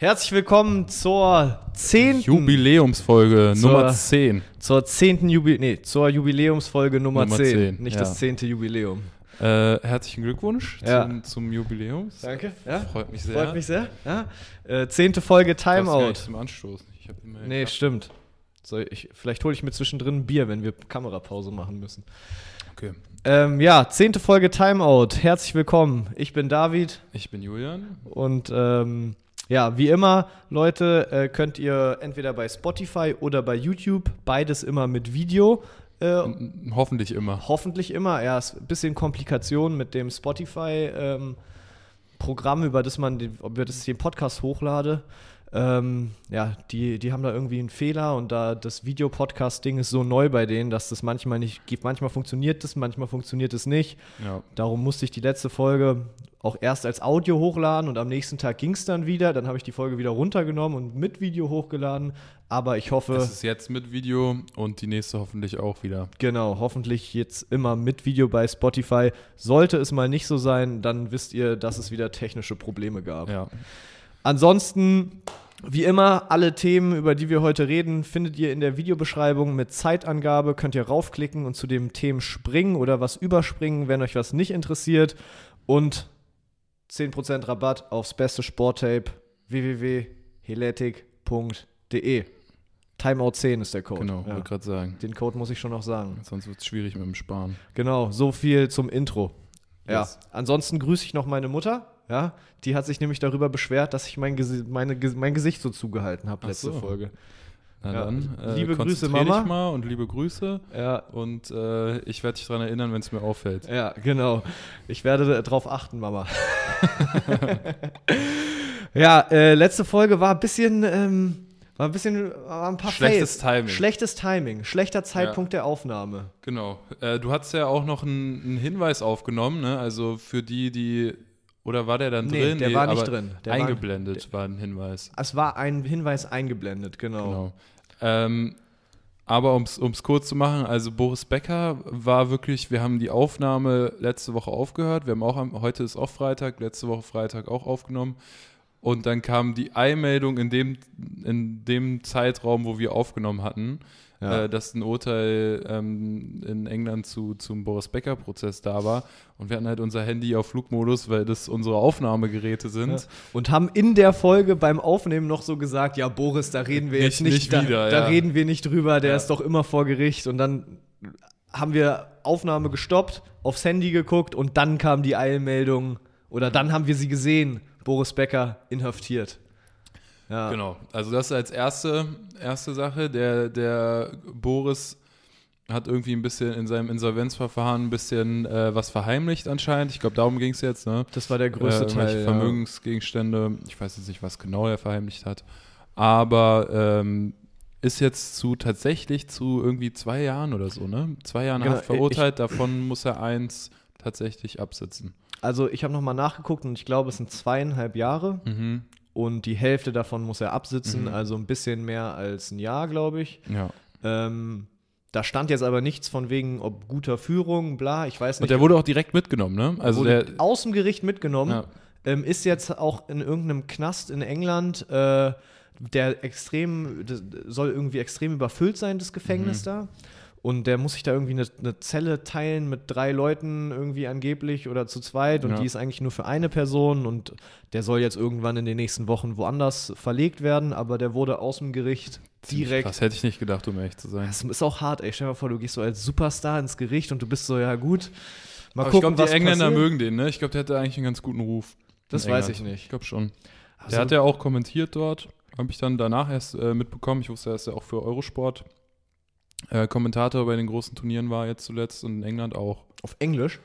Herzlich willkommen zur zehnten Jubiläumsfolge Zur- Nummer 10. zur zehnten Jubi nee, zur Jubiläumsfolge Nummer, Nummer 10. 10, Nicht ja. das zehnte Jubiläum. Äh, herzlichen Glückwunsch Ja. zum, zum Jubiläum. Danke. Ja? Freut mich sehr. Freut mich sehr. Äh, zehnte Folge Ich Timeout. nicht Zum Anstoß. Ich Nee, stimmt. So, ich, vielleicht hole ich mir zwischendrin ein Bier, wenn wir Kamerapause machen müssen. Okay. Ähm, ja, zehnte Folge Timeout. Herzlich willkommen. Ich bin David Ich bin Julian. und ähm, ja, wie immer, Leute, äh, könnt ihr entweder bei Spotify oder bei YouTube, beides immer mit Video. Äh, Hoffentlich immer. Hoffentlich immer. Ja, ist ein bisschen Komplikation mit dem Spotify-Programm, über das man, den, über das ich den Podcast hochlade. Ähm, ja, die, die haben da irgendwie einen Fehler und da das Videopodcast-Ding ist so neu bei denen, dass das manchmal nicht geht. Manchmal funktioniert es, manchmal funktioniert es nicht. Ja. Darum musste ich die letzte Folge auch erst als Audio hochladen und am nächsten Tag ging es dann wieder. Dann habe ich die Folge wieder runtergenommen und mit Video hochgeladen. Aber ich hoffe. Es ist jetzt mit Video und die nächste hoffentlich auch wieder. Genau, hoffentlich jetzt immer mit Video bei Spotify. Sollte es mal nicht so sein, dann wisst ihr, dass es wieder technische Probleme gab. Ja. Ansonsten, wie immer, alle Themen, über die wir heute reden, findet ihr in der Videobeschreibung mit Zeitangabe. Könnt ihr raufklicken und zu dem Themen springen oder was überspringen, wenn euch was nicht interessiert. Und 10% Rabatt aufs beste Sporttape www.heletic.de. Timeout 10 ist der Code. Genau, Ja. wollte gerade sagen. Den Code muss ich schon noch sagen. Sonst wird es schwierig mit dem Sparen. Genau, so viel zum Intro. Ja. Yes. Ansonsten grüße ich noch meine Mutter. Ja, die hat sich nämlich darüber beschwert, dass ich mein, Gesi meine, mein Gesicht so zugehalten habe letzte so. Folge. Na Ja. dann, äh, Liebe Grüße, Mama. Dich mal und liebe Grüße. Ja, Und äh, ich werde dich daran erinnern, wenn es mir auffällt. ja, genau. Ich werde darauf achten, Mama. ja, äh, letzte Folge war ein bisschen, ähm, war ein bisschen, war ein paar Schlechtes Fails. Timing. Schlechtes Timing, schlechter Zeitpunkt der Aufnahme. Genau. Äh, du hast ja auch noch einen, einen Hinweis aufgenommen, ne? Also für die, die. Oder war der dann Nee, drin? der war nicht drin. Der war- eingeblendet war, ein Hinweis. Es war ein Hinweis eingeblendet, genau. Genau. Ähm, aber um es kurz zu machen, also Boris Becker war wirklich, wir haben die Aufnahme letzte Woche aufgehört. Wir haben auch, am, heute ist auch Freitag, letzte Woche Freitag auch aufgenommen. Und dann kam die Eilmeldung in dem, in dem Zeitraum, wo wir aufgenommen hatten, Ja. äh, dass ein Urteil ähm, in England zu, zum Boris Becker-Prozess da war. Und wir hatten halt unser Handy auf Flugmodus, weil das unsere Aufnahmegeräte sind. Ja. Und haben in der Folge beim Aufnehmen noch so gesagt, ja, Boris, da reden wir jetzt Nicht- nicht, nicht da, wieder, da ja. reden wir nicht drüber, der ist doch immer vor Gericht. Und dann haben wir Aufnahme gestoppt, aufs Handy geguckt und dann kam die Eilmeldung oder dann haben wir sie gesehen, Boris Becker inhaftiert. Ja. Genau, also das als erste, erste Sache. Der, der Boris hat irgendwie ein bisschen in seinem Insolvenzverfahren ein bisschen äh, was verheimlicht anscheinend. Ich glaube, darum ging es jetzt. Ne? Das war der größte äh, Teil. irgendwelche Ja. Vermögensgegenstände. Ich weiß jetzt nicht, was genau er verheimlicht hat. Aber ähm, ist jetzt zu tatsächlich zu irgendwie zwei Jahren oder so, ne? Zwei Jahren Genau, Haft verurteilt. Davon muss er eins tatsächlich absitzen. Also ich habe nochmal nachgeguckt und ich glaube, es sind zweieinhalb Jahre Mhm. Und die Hälfte davon muss er absitzen, Mhm. also ein bisschen mehr als ein Jahr, glaube ich. Ja. Ähm, da stand jetzt aber nichts von wegen, ob guter Führung, bla, ich weiß Und nicht. der wurde auch direkt mitgenommen, ne? Also wurde der. aus dem Gericht mitgenommen, Ja. ähm, ist jetzt auch in irgendeinem Knast in England, äh, der extrem, soll irgendwie extrem überfüllt sein, das Gefängnis Mhm. da. Und der muss sich da irgendwie eine, eine Zelle teilen mit drei Leuten irgendwie angeblich oder zu zweit und Ja. die ist eigentlich nur für eine Person und der soll jetzt irgendwann in den nächsten Wochen woanders verlegt werden, aber der wurde aus dem Gericht direkt Das hätte ich nicht gedacht, um ehrlich zu sein. das ist auch hart, ey. Stell dir mal vor, du gehst so als Superstar ins Gericht und du bist so, ja gut. Mal Aber ich gucken, glaube, was die Engländer passiert. mögen den, ne? Ich glaube, der hatte eigentlich einen ganz guten Ruf. Das weiß ich nicht. Ich glaube schon. Also, Der hat ja auch kommentiert dort. Habe ich dann danach erst äh, mitbekommen. Ich wusste, dass er auch für Eurosport äh, Kommentator bei den großen Turnieren war jetzt zuletzt und in England auch. auf Englisch?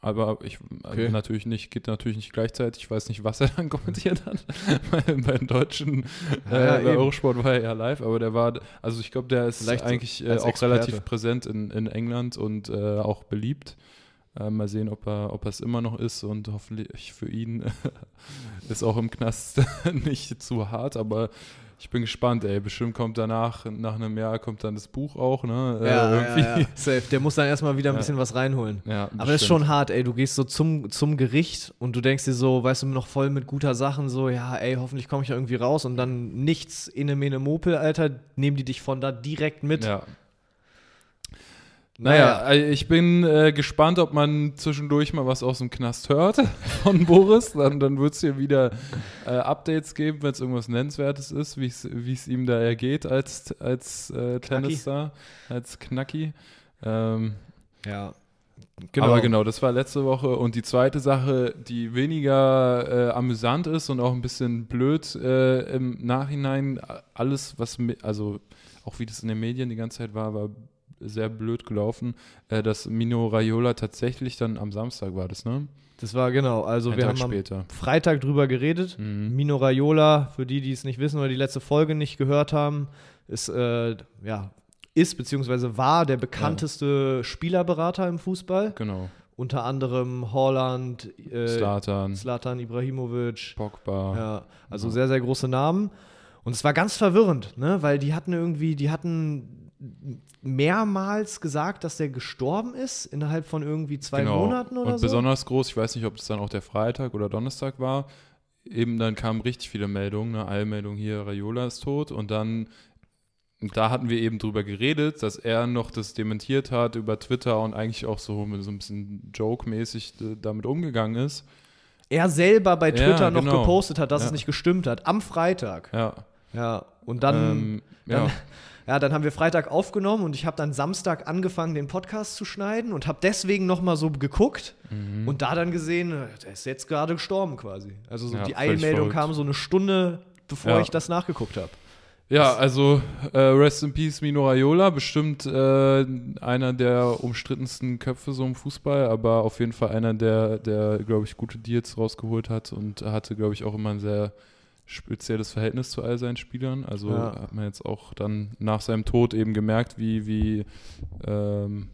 Aber ich Okay. natürlich nicht, geht natürlich nicht gleichzeitig. Ich weiß nicht, was er dann kommentiert hat. bei, bei den Deutschen, Ja, äh, ja, bei eben. Eurosport war er ja live, aber der war, also ich glaube, der ist Vielleicht eigentlich äh, auch Experte. relativ präsent in, in England und äh, auch beliebt. Äh, mal sehen, ob er, ob er es immer noch ist und hoffentlich für ihn ist auch im Knast nicht zu hart, aber Ich bin gespannt, ey. Bestimmt kommt danach, nach einem Jahr kommt dann das Buch auch, ne? Äh, Ja, ja, irgendwie. ja, safe. Der muss dann erstmal wieder ein Ja. bisschen was reinholen. Ja, Aber das ist bestimmt. schon hart, ey. Du gehst so zum, zum Gericht und du denkst dir so, weißt du, noch voll mit guter Sachen, so, ja, ey, hoffentlich komme ich irgendwie raus und dann nichts, inne mene Mopel, Alter, nehmen die dich von da direkt mit. Ja. Naja, äh, ich bin äh, gespannt, ob man zwischendurch mal was aus dem Knast hört von Boris. Dann, dann wird es hier wieder äh, Updates geben, wenn es irgendwas Nennenswertes ist, wie es ihm da ergeht als, als äh, Tennisstar, als Knacki. Ähm, Ja. Aber genau, das war letzte Woche. Und die zweite Sache, die weniger äh, amüsant ist und auch ein bisschen blöd äh, im Nachhinein, alles, was, also auch wie das in den Medien die ganze Zeit war, war sehr blöd gelaufen, äh, dass Mino Raiola tatsächlich dann am Samstag war das, ne? Das war genau, also Ein wir Tag haben am später. Freitag drüber geredet. Mhm. Mino Raiola, für die, die es nicht wissen oder die letzte Folge nicht gehört haben, ist, äh, ja, ist beziehungsweise war der bekannteste Spielerberater im Fußball. Genau. Unter anderem Holland, äh, Slatan, Ibrahimovic. Pogba. Ja, also Ja. sehr, sehr große Namen. Und es war ganz verwirrend, ne? weil die hatten irgendwie, die hatten mehrmals gesagt, dass der gestorben ist innerhalb von irgendwie zwei Genau. Monaten oder Und so. besonders groß, ich weiß nicht, ob es dann auch der Freitag oder Donnerstag war, eben dann kamen richtig viele Meldungen, eine Eilmeldung hier, Raiola ist tot und dann, und da hatten wir eben drüber geredet, dass er noch das dementiert hat über Twitter und eigentlich auch so, mit so ein bisschen Joke-mäßig äh, damit umgegangen ist. er selber bei Ja, Twitter noch genau. gepostet hat, dass Ja. es nicht gestimmt hat. Am Freitag. Ja. Ja. Und dann, ähm, ja. dann, ja, dann haben wir Freitag aufgenommen und ich habe dann Samstag angefangen, den Podcast zu schneiden und habe deswegen noch mal so geguckt Mhm. und da dann gesehen, der ist jetzt gerade gestorben quasi. Also so Ja, die Eilmeldung kam so eine Stunde, bevor Ja. ich das nachgeguckt habe. Ja, also äh, Rest in Peace Mino Raiola, bestimmt äh, einer der umstrittensten Köpfe so im Fußball, aber auf jeden Fall einer, der, der glaube ich, gute Deals rausgeholt hat und hatte, glaube ich, auch immer ein sehr spezielles Verhältnis zu all seinen Spielern. Also Ja. hat man jetzt auch dann nach seinem Tod eben gemerkt, wie, wie, ähm,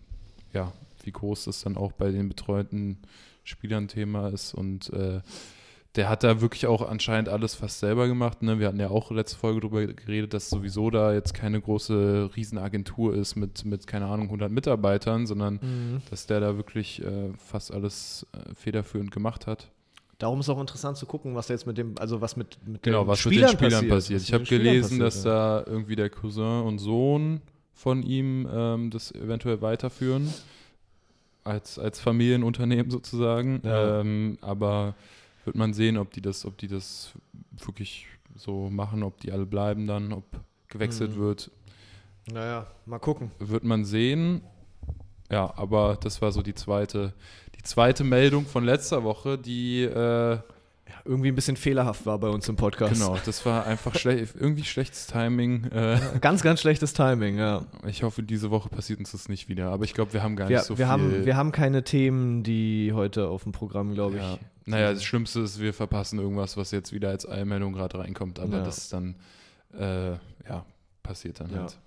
ja, wie groß das dann auch bei den betreuten Spielern Thema ist und äh, der hat da wirklich auch anscheinend alles fast selber gemacht. Ne? Wir hatten ja auch letzte Folge darüber geredet, dass sowieso da jetzt keine große Riesenagentur ist mit, mit keine Ahnung, 100 Mitarbeitern, sondern dass der da wirklich äh, fast alles äh, federführend gemacht hat. Darum ist auch interessant zu gucken, was jetzt mit dem, also was mit, mit Genau, den was mit den Spielern passiert. Ich habe gelesen, dass da irgendwie der Cousin und Sohn von ihm ähm, das eventuell weiterführen. Als, als Familienunternehmen sozusagen. Ja. Ähm, aber wird man sehen, ob die das, ob die das wirklich so machen, ob die alle bleiben dann, ob gewechselt Mhm. wird, Naja, mal gucken. wird man sehen. Ja, aber das war so die zweite, die zweite Meldung von letzter Woche, die äh, Ja, irgendwie ein bisschen fehlerhaft war bei uns im Podcast. genau, das war einfach schlecht, irgendwie schlechtes Timing. Äh, Ganz, ganz schlechtes Timing, ja. Ich hoffe, diese Woche passiert uns das nicht wieder. Aber ich glaube, wir haben gar Wir, nicht so wir, viel. haben, wir haben keine Themen, die heute auf dem Programm, glaube ich. ja. Naja, das Schlimmste ist, wir verpassen irgendwas, was jetzt wieder als Eilmeldung gerade reinkommt. Aber Ja. das ist dann, äh, ja, passiert dann halt.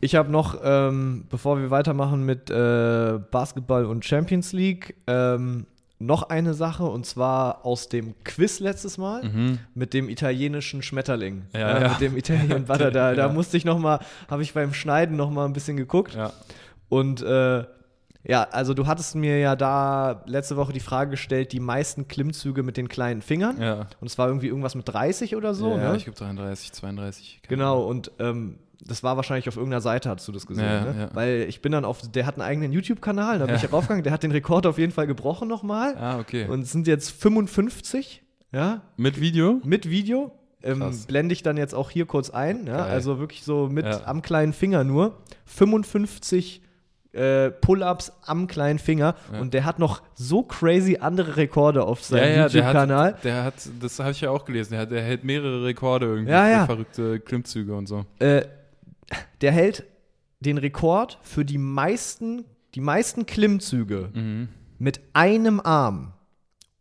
Ich habe noch, ähm, bevor wir weitermachen mit äh, Basketball und Champions League, ähm, noch eine Sache und zwar aus dem Quiz letztes Mal Mhm. mit dem italienischen Schmetterling. Ja, ja. Mit dem Italien Butter. Da, da Ja. musste ich noch mal, habe ich beim Schneiden noch mal ein bisschen geguckt. Ja. Und äh, ja, also du hattest mir ja da letzte Woche die Frage gestellt, die meisten Klimmzüge mit den kleinen Fingern. Ja. Und es war irgendwie irgendwas mit 30 oder so, ja, ne? ich glaube 33, 32. keine Genau, und ähm, das war wahrscheinlich auf irgendeiner Seite, hast du das gesehen, Ja, ne? ja. Weil ich bin dann auf, der hat einen eigenen YouTube-Kanal, da bin Ja. ich raufgegangen, der hat den Rekord auf jeden Fall gebrochen nochmal. Ah, okay. Und es sind jetzt 55, ja, Mit Video? mit Video. Ähm, blende ich dann jetzt auch hier kurz ein, ja? Geil. also wirklich so mit Ja. am kleinen Finger nur. 55 äh, Pull-ups am kleinen Finger Ja. und der hat noch so crazy andere Rekorde auf seinem der YouTube-Kanal. hat, der hat, das habe ich ja auch gelesen, der, hat, der hält mehrere Rekorde irgendwie Ja, für ja. verrückte Klimmzüge und so. Äh, der hält den Rekord für die meisten, die meisten Klimmzüge Mhm. mit einem Arm,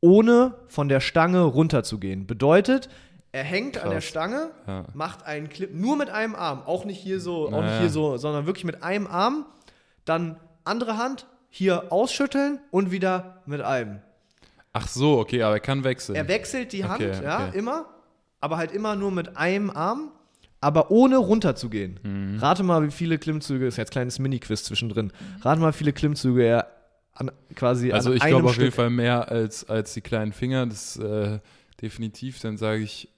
ohne von der Stange runterzugehen. Bedeutet, er hängt an der Krass. Stange, Ja. macht einen Clip nur mit einem Arm, auch nicht hier so, auch nicht Naja. hier so, sondern wirklich mit einem Arm, dann andere Hand hier ausschütteln und wieder mit einem. Ach so, okay, aber er kann wechseln. Er wechselt die Hand, Okay, ja, okay. immer, aber halt immer nur mit einem Arm, aber ohne runterzugehen. Mhm. Rate mal, wie viele Klimmzüge, ist jetzt kleines Mini-Quiz zwischendrin. Rate mal, wie viele Klimmzüge er an, quasi Also an ich glaube auf Stück jeden Fall mehr als, als die kleinen Finger. Das äh, definitiv. Dann sage ich,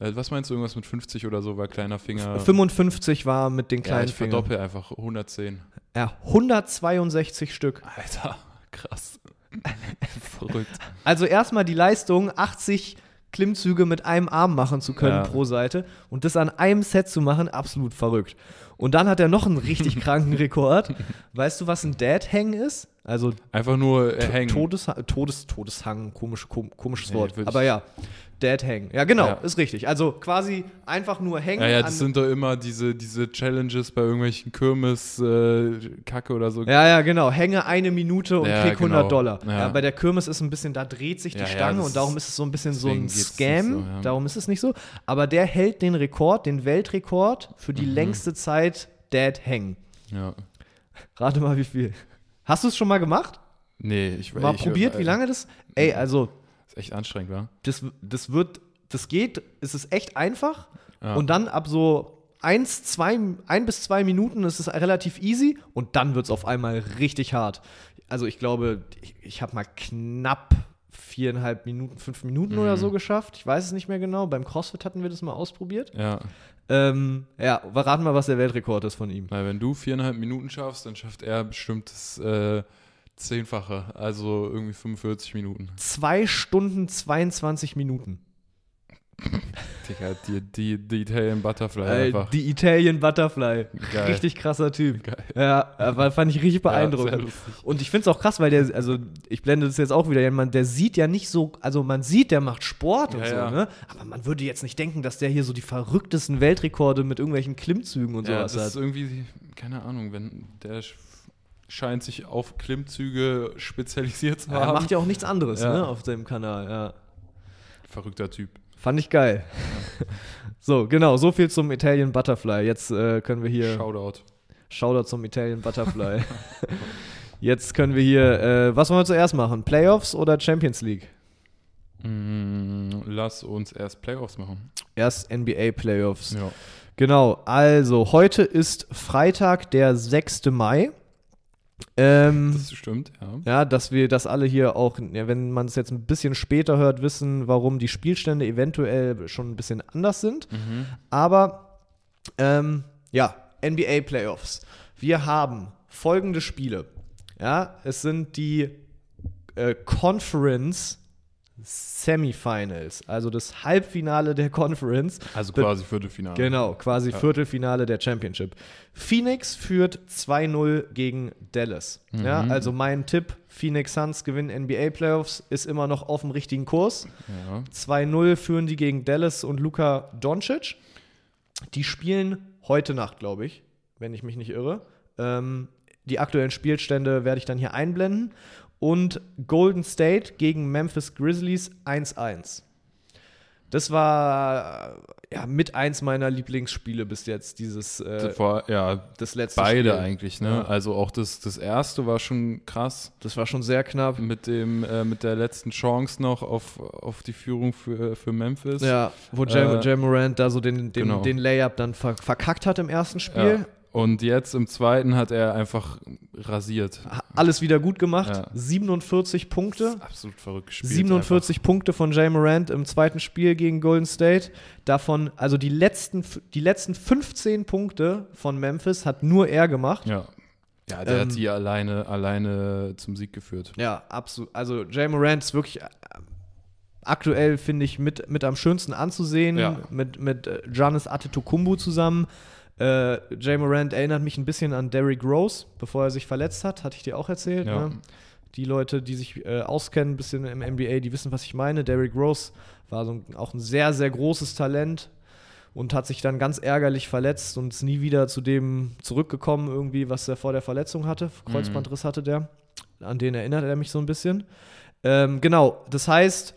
äh, was meinst du, irgendwas mit 50 oder so, weil kleiner Finger. 55 war mit den ja, kleinen ich Fingern. verdoppel einfach 110. Ja, 162 Stück. Alter, krass. Verrückt. Also erstmal die Leistung, 80 Klimmzüge mit einem Arm machen zu können Ja. pro Seite und das an einem Set zu machen, absolut verrückt. Und dann hat er noch einen richtig kranken Rekord. Weißt du, was ein Dead Hang ist? Also Einfach nur äh, hängen. Todeshang, Todes, Todeshang, komisch, kom, komisches Nee, Wort. ich- Aber ja, Dead Hang. Ja, genau, Ja. ist richtig. Also quasi einfach nur hängen. Ja, ja, das sind doch immer diese, diese Challenges bei irgendwelchen Kirmes, äh, oder so. Ja, ja, genau. Hänge eine Minute und Ja, krieg 100 genau. Dollar. Ja. Ja. bei der Kirmes ist ein bisschen, da dreht sich die Stange und darum ist- es so ein bisschen so ein Scam. nicht so. Darum ist es nicht so. Aber der hält den Rekord, den Weltrekord für Mhm. die längste Zeit Dead Hang. Ja. Rate mal, wie viel. Hast du es schon mal gemacht? Nee, ich Mal ich, probiert, äh, wie lange das? Ey, also, echt anstrengend, wa? das, das wird, das geht, es ist echt einfach. Ja. Und dann ab so eins, zwei, ein bis zwei Minuten ist es relativ easy und dann wird es auf einmal richtig hart. Also ich glaube, ich, ich habe mal knapp viereinhalb Minuten, fünf Minuten Mhm. oder so geschafft. Ich weiß es nicht mehr genau. Beim CrossFit hatten wir das mal ausprobiert. Ja. Ähm, ja, verraten mal, was der Weltrekord ist von ihm. Weil wenn du viereinhalb Minuten schaffst, dann schafft er bestimmt das äh, Zehnfache, also irgendwie 45 Minuten. Zwei Stunden 22 Minuten. Digga, die, die, die Italian Butterfly Äh, einfach. die Italian Butterfly. Geil. Richtig krasser Typ. Geil. Ja, aber fand ich richtig Ja, beeindruckend. lustig. und ich finde es auch krass, weil der, also ich blende das jetzt auch wieder, man, der sieht ja nicht so, also man sieht, der macht Sport und Ja, so, ja. ne? Aber man würde jetzt nicht denken, dass der hier so die verrücktesten Weltrekorde mit irgendwelchen Klimmzügen und Ja, sowas das ist hat. irgendwie, keine Ahnung, wenn der scheint sich auf Klimmzüge spezialisiert zu Ja, er haben. macht ja auch nichts anderes, Ja. ne, auf seinem Kanal, ja. Verrückter Typ. Fand ich geil. so, genau, so viel zum Italian Butterfly. Jetzt äh, können wir hier. Shoutout. Shoutout zum Italian Butterfly. Jetzt können wir hier, äh, was wollen wir zuerst machen? Playoffs oder Champions League? Mm, lass uns erst Playoffs machen. Erst NBA Playoffs. Ja. Genau, also heute ist Freitag, der 6. Mai. Ähm, Das stimmt, ja. ja, dass wir das alle hier auch, ja, wenn man es jetzt ein bisschen später hört, wissen, warum die Spielstände eventuell schon ein bisschen anders sind. Mhm. Aber ähm, ja, NBA Playoffs. Wir haben folgende Spiele. Ja, es sind die äh, Conference Semifinals, also das Halbfinale der Conference. Also quasi Viertelfinale. Genau, quasi Ja. Viertelfinale der Championship. Phoenix führt 2-0 gegen Dallas. Ja, Mhm. also mein Tipp, Phoenix Suns gewinnen NBA Playoffs, ist immer noch auf dem richtigen Kurs. Ja. 2-0 führen die gegen Dallas und Luka Doncic. Die spielen heute Nacht, glaube ich, wenn ich mich nicht irre. Ähm, die aktuellen Spielstände werde ich dann hier einblenden. Und Golden State gegen Memphis Grizzlies 1-1. Das war ja mit eins meiner Lieblingsspiele bis jetzt, dieses äh, Vor, ja, das letzte beide Spiel. eigentlich, ne? Ja. Also auch das, das erste war schon krass. Das war schon sehr knapp. Mit dem, äh, mit der letzten Chance noch auf, auf die Führung für, für Memphis. Ja, wo Jam, Äh, Jam Morant da so den, den, genau. den Layup dann ver verkackt hat im ersten Spiel. Ja. Und jetzt im zweiten hat er einfach rasiert. Alles wieder gut gemacht. Ja. 47 Punkte. Absolut verrückt gespielt. 47 Punkte von Jay Morant im zweiten Spiel gegen Golden State. Davon, also die letzten, die letzten 15 Punkte von Memphis hat nur er gemacht. Einfach. Ja. Ja, der Ähm, hat die alleine, alleine zum Sieg geführt. Ja, absolut. Also Jay Morant ist wirklich äh, aktuell, finde ich, mit, mit am schönsten anzusehen. Ja. Mit, mit äh, Giannis Antetokounmpo zusammen. Äh, Jay Morant erinnert mich ein bisschen an Derrick Rose, bevor er sich verletzt hat. Hatte ich dir auch erzählt. Ja. Ne? Die Leute, die sich äh, auskennen ein bisschen im NBA, die wissen, was ich meine. Derrick Rose war so ein, auch ein sehr, sehr großes Talent und hat sich dann ganz ärgerlich verletzt und ist nie wieder zu dem zurückgekommen, irgendwie, was er vor der Verletzung hatte. Kreuzbandriss hatte der. An den erinnert er mich so ein bisschen. Ähm, genau, das heißt,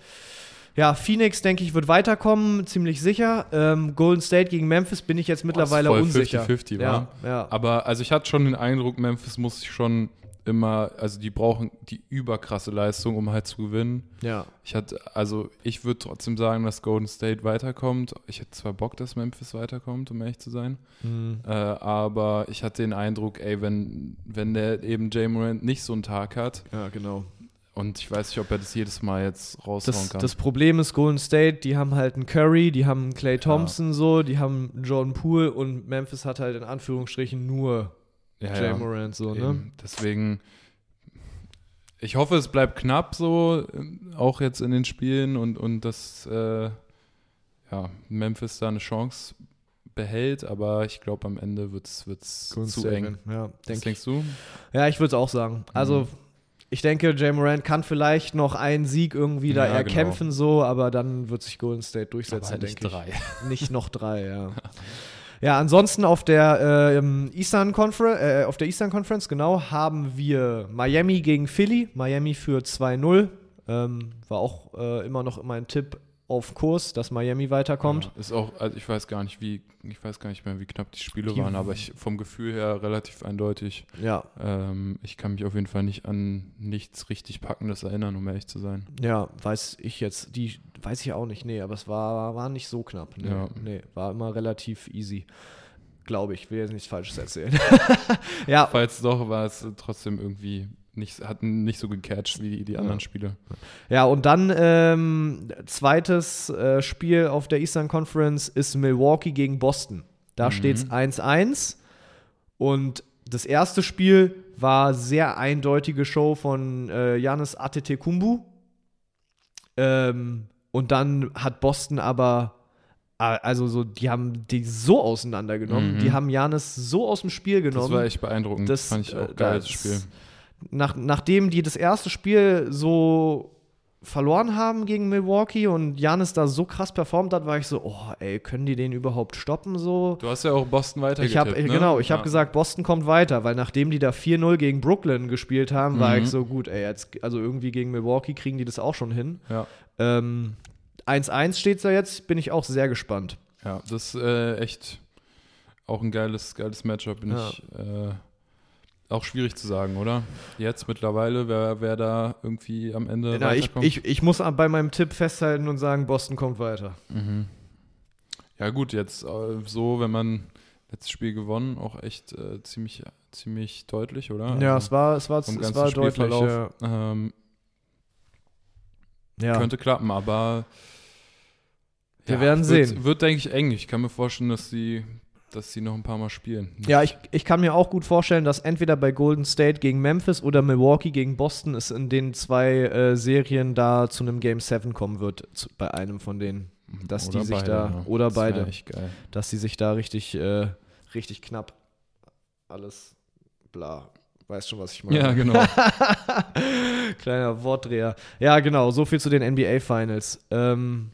ja, Phoenix, denke ich, wird weiterkommen, ziemlich sicher. Ähm, Golden State gegen Memphis bin ich jetzt mittlerweile voll unsicher. 50-50, ja, wa? ja. Aber also ich hatte schon den Eindruck, Memphis muss sich schon immer, also die brauchen die überkrasse Leistung, um halt zu gewinnen. Ja. Ich hatte, also ich würde trotzdem sagen, dass Golden State weiterkommt. Ich hätte zwar Bock, dass Memphis weiterkommt, um ehrlich zu sein. Mhm. Äh, aber ich hatte den Eindruck, ey, wenn, wenn der eben Jay Morant nicht so einen Tag hat, Ja, genau. Und ich weiß nicht, ob er das jedes Mal jetzt raushauen Das, kann. das Problem ist Golden State, die haben halt einen Curry, die haben einen Clay Thompson so, die haben einen Jordan Poole und Memphis hat halt in Anführungsstrichen nur ja, Jay ja. Morant so, ne? Eben. Deswegen, ich hoffe, es bleibt knapp so, auch jetzt in den Spielen und, und dass äh, ja, Memphis da eine Chance behält, aber ich glaube, am Ende wird es zu State, eng. Ja, Was denk ich. denkst du? ja ich würde es auch sagen. Also Mhm. Ich denke, Jay Morant kann vielleicht noch einen Sieg irgendwie da Ja, genau. erkämpfen so, aber dann wird sich Golden State durchsetzen, Aber nicht denke ich. drei. Nicht noch drei, ja. Ja, ansonsten auf der äh, Eastern Conference, äh, auf der Eastern Conference, genau, haben wir Miami gegen Philly. Miami für 2-0. Ähm, war auch äh, immer noch mein Tipp auf Kurs, dass Miami weiterkommt. Ja, ist auch, also ich weiß gar nicht, wie, ich weiß gar nicht mehr, wie knapp die Spiele Die- waren, aber ich vom Gefühl her relativ eindeutig. Ja, Ähm, ich kann mich auf jeden Fall nicht an nichts richtig Packendes erinnern, um ehrlich zu sein. ja, weiß ich jetzt, die weiß ich auch nicht, nee, aber es war, war nicht so knapp. Nee, Ja. nee, war immer relativ easy. Glaube ich, will jetzt nichts Falsches erzählen. ja, Falls doch, war es trotzdem irgendwie nicht, hat nicht so gecatcht wie die anderen Spiele. Ja, und dann ähm, zweites äh, Spiel auf der Eastern Conference ist Milwaukee gegen Boston. Da Mhm. steht es 1-1. Und das erste Spiel war sehr eindeutige Show von äh, Giannis Antetokounmpo. Ähm, und dann hat Boston aber äh, also so, die haben die so auseinandergenommen. Mhm. Die haben Janis so aus dem Spiel genommen. Das war echt beeindruckend. Das, fand ich auch äh, geil, das das- Spiel. Nach, nachdem die das erste Spiel so verloren haben gegen Milwaukee und Janis da so krass performt hat, war ich so, oh, ey, können die den überhaupt stoppen so? Du hast ja auch Boston Ich weitergetippt, habe ne? genau, ich habe Ja. gesagt, Boston kommt weiter, weil nachdem die da 4-0 gegen Brooklyn gespielt haben, war Mhm. ich so gut, ey, jetzt also irgendwie gegen Milwaukee kriegen die das auch schon hin. Ja, Ähm, 1-1 steht da jetzt, bin ich auch sehr gespannt. ja, das ist äh, echt auch ein geiles, geiles Matchup. Bin Ja. ich äh, auch schwierig zu sagen, oder? Jetzt mittlerweile, wer, wer da irgendwie am Ende Na, ich, ich, ich muss bei meinem Tipp festhalten und sagen, Boston kommt weiter. Mhm. Ja, gut, jetzt äh, so, wenn man letztes Spiel gewonnen, auch echt äh, ziemlich, ziemlich deutlich, oder? ja, Also es war, es war, es war deutlich. Ja. Ähm, Ja. Könnte klappen, aber Wir werden wird, sehen. Wird, denke ich, eng. Ich kann mir vorstellen, dass sie, dass sie noch ein paar Mal spielen. Ja, ich, ich kann mir auch gut vorstellen, dass entweder bei Golden State gegen Memphis oder Milwaukee gegen Boston es in den zwei äh, Serien da zu einem Game 7 kommen wird, zu, bei einem von denen. dass die sich da- oder Das beide. Dass sie sich da richtig, äh, richtig knapp alles bla. Weißt schon, was ich meine. Ja, genau. Kleiner Wortdreher. Ja, genau, so viel zu den NBA Finals. Ähm,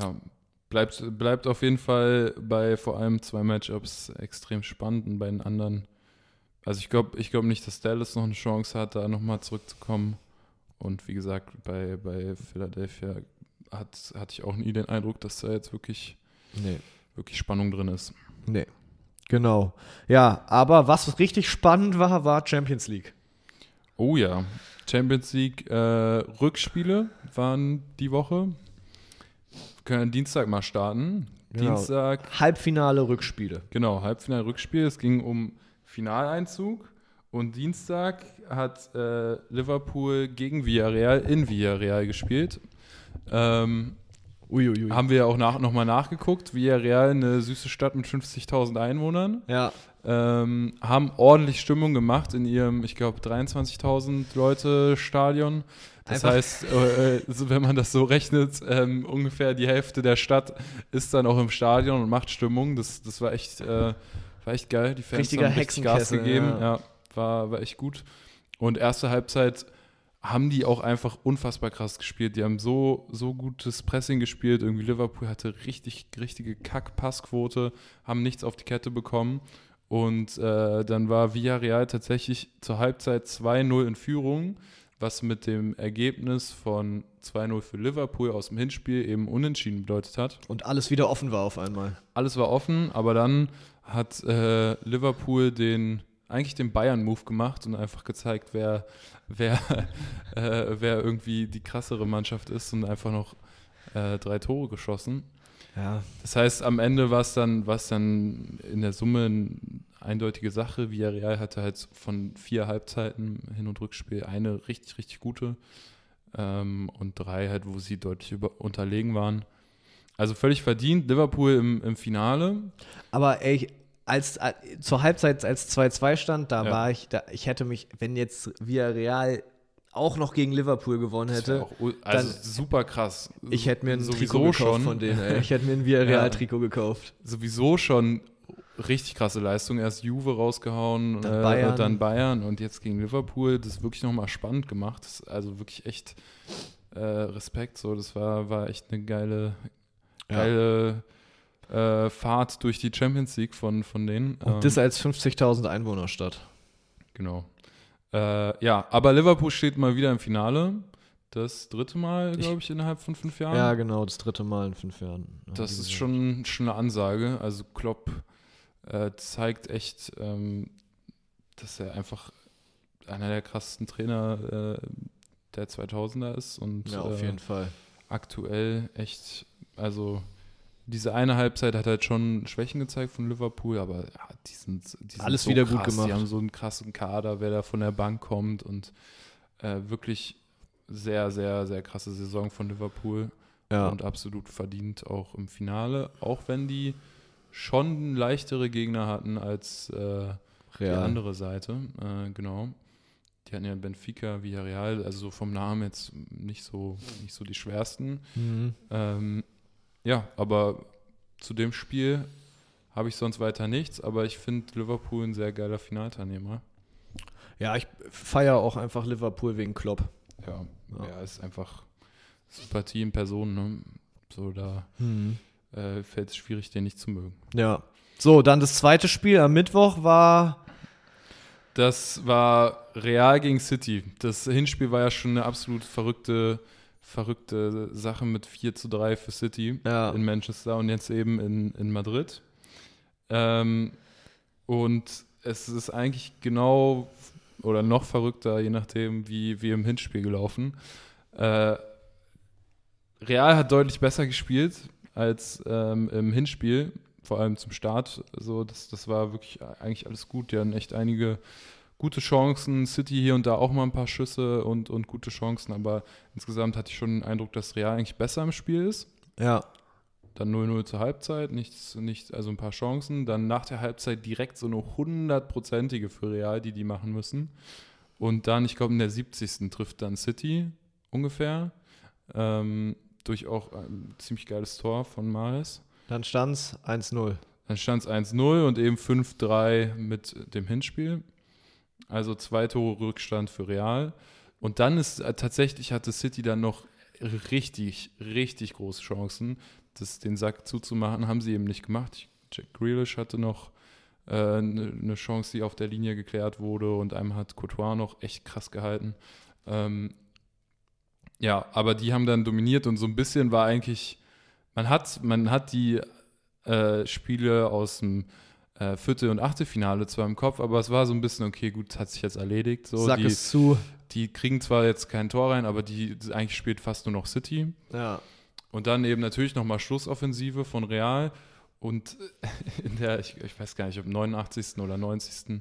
ja, bleibt, bleibt auf jeden Fall bei vor allem zwei Matchups extrem spannend und bei den anderen. Also ich glaube ich glaub nicht, dass Dallas noch eine Chance hat, da nochmal zurückzukommen. Und wie gesagt, bei, bei Philadelphia hat, hatte ich auch nie den Eindruck, dass da jetzt wirklich, nee. wirklich Spannung drin ist. Nee. Genau. Ja, aber was richtig spannend war, war Champions League. Oh ja, Champions League äh, Rückspiele waren die Woche. Wir können Dienstag mal starten. Genau. Dienstag Halbfinale Rückspiele. Genau, Halbfinal-Rückspiel. Es ging um Finaleinzug. Und Dienstag hat äh, Liverpool gegen Villarreal in Villarreal gespielt. Ähm, Uiuiui. haben wir ja auch nach, nochmal nachgeguckt. Villarreal, eine süße Stadt mit 50.000 Einwohnern. Ja, Ähm, haben ordentlich Stimmung gemacht in ihrem, ich glaube, 23.000 Leute Stadion. Das Einfach- heißt, äh, äh, wenn man das so rechnet, ähm, ungefähr die Hälfte der Stadt ist dann auch im Stadion und macht Stimmung. Das, das war echt, äh, war echt geil. Die Fans Richtiger haben richtig Gas gegeben. ja. Ja, war, war echt gut. Und erste Halbzeit haben die auch einfach unfassbar krass gespielt. Die haben so, so gutes Pressing gespielt. Irgendwie Liverpool hatte richtig, richtige Kack-Passquote, haben nichts auf die Kette bekommen. Und äh, dann war Villarreal tatsächlich zur Halbzeit 2-0 in Führung, was mit dem Ergebnis von 2-0 für Liverpool aus dem Hinspiel eben unentschieden bedeutet hat. und alles wieder offen war auf einmal. Alles war offen, aber dann hat äh, Liverpool den eigentlich den Bayern-Move gemacht und einfach gezeigt, wer, wer, äh, wer irgendwie die krassere Mannschaft ist und einfach noch äh, drei Tore geschossen. Ja. Das heißt, am Ende war es dann, war's dann in der Summe eine eindeutige Sache. Villarreal hatte halt von vier Halbzeiten Hin- und Rückspiel eine richtig, richtig gute ähm, und drei halt, wo sie deutlich über, unterlegen waren. Also völlig verdient. Liverpool im, im Finale. Aber ey, als, äh, zur Halbzeit, als 2-2 stand, da Ja. war ich, da, ich hätte mich, wenn jetzt Villarreal auch noch gegen Liverpool gewonnen hätte, auch, also dann- super krass. ich hätte mir ein sowieso Trikot gekauft schon, von denen, ey. Ich hätte mir ein Villarreal-Trikot gekauft. sowieso schon richtig krasse Leistung. Erst Juve rausgehauen, Dann äh, Bayern. dann Bayern und jetzt gegen Liverpool. Das ist wirklich nochmal spannend gemacht. Also wirklich echt äh, Respekt. So, das war, war echt eine geile, Ja. geile äh, Fahrt durch die Champions League von, von denen. Und Ähm, das als 50.000 Einwohnerstadt. Genau. Äh, ja, aber Liverpool steht mal wieder im Finale. Das dritte Mal, Ich- glaube ich, innerhalb von fünf Jahren. Ja, genau, das dritte Mal in fünf Jahren. Ja, Das ist schon, schon eine Ansage. Also Klopp äh, zeigt echt, ähm, dass er einfach einer der krassesten Trainer äh, der 2000er ist und Ja, auf äh, jeden Fall. aktuell echt, also diese eine Halbzeit hat halt schon Schwächen gezeigt von Liverpool, aber ja, die sind, die sind Alles so wieder krass. gut gemacht. Die haben so einen krassen Kader, wer da von der Bank kommt und äh, wirklich sehr, sehr, sehr krasse Saison von Liverpool Ja, und absolut verdient auch im Finale, auch wenn die schon leichtere Gegner hatten als äh, die andere Seite. Äh, genau. Die hatten ja Benfica, Villarreal, also so vom Namen jetzt nicht so, nicht so die schwersten. Mhm. Ähm, ja, aber zu dem Spiel habe ich sonst weiter nichts, aber ich finde Liverpool ein sehr geiler Finalteilnehmer. Ja, ich feiere auch einfach Liverpool wegen Klopp. Ja, Ja. er ist einfach Sympathie in Person. Ne? So, da äh, fällt es schwierig, den nicht zu mögen. Ja. So, dann das zweite Spiel am Mittwoch war. Das war Real gegen City. Das Hinspiel war ja schon eine absolut verrückte, verrückte Sache mit 4 zu 3 für City Ja. in Manchester und jetzt eben in, in Madrid. Ähm, und es ist eigentlich genau oder noch verrückter, je nachdem, wie wir im Hinspiel gelaufen. Äh, Real hat deutlich besser gespielt als ähm, im Hinspiel, vor allem zum Start. So, das, das war wirklich eigentlich alles gut. Die hatten echt einige gute Chancen. City hier und da auch mal ein paar Schüsse und, und gute Chancen, aber insgesamt hatte ich schon den Eindruck, dass Real eigentlich besser im Spiel ist. Ja. Dann 0-0 zur Halbzeit, nichts, nicht, also ein paar Chancen. Dann nach der Halbzeit direkt so eine hundertprozentige für Real, die die machen müssen. Und dann, ich glaube, in der 70. trifft dann City ungefähr. Ähm, durch auch ein ziemlich geiles Tor von Mares. Dann stand es 1-0. Dann stand es 1-0 und eben 5-3 mit dem Hinspiel. Also zwei Tore Rückstand für Real. Und dann ist äh, tatsächlich hatte City dann noch richtig, richtig große Chancen, das, den Sack zuzumachen. Haben sie eben nicht gemacht. Jack Grealish hatte noch eine äh, ne Chance, die auf der Linie geklärt wurde und einem hat Courtois noch echt krass gehalten. Ähm, ja, aber die haben dann dominiert und so ein bisschen war eigentlich, man hat, man hat die äh, Spiele aus dem äh, Viertel- und Achtelfinale zwar im Kopf, aber es war so ein bisschen, okay, gut, hat sich jetzt erledigt. So, Sack die, es zu. die kriegen zwar jetzt kein Tor rein, aber die eigentlich spielt fast nur noch City. Ja. Und dann eben natürlich nochmal Schlussoffensive von Real. Und in der, ich, ich weiß gar nicht, ob 89. oder 90.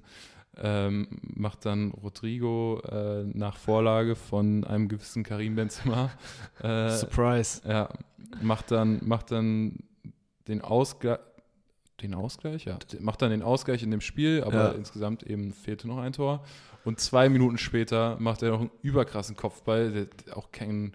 Ähm, macht dann Rodrigo äh, nach Vorlage von einem gewissen Karim Benzema. Äh, Surprise. ja, macht dann, macht dann den Ausgleich. Den Ausgleich, ja. Macht dann den Ausgleich in dem Spiel, aber Ja. insgesamt eben fehlte noch ein Tor. Und zwei Minuten später macht er noch einen überkrassen Kopfball, der, auch kein,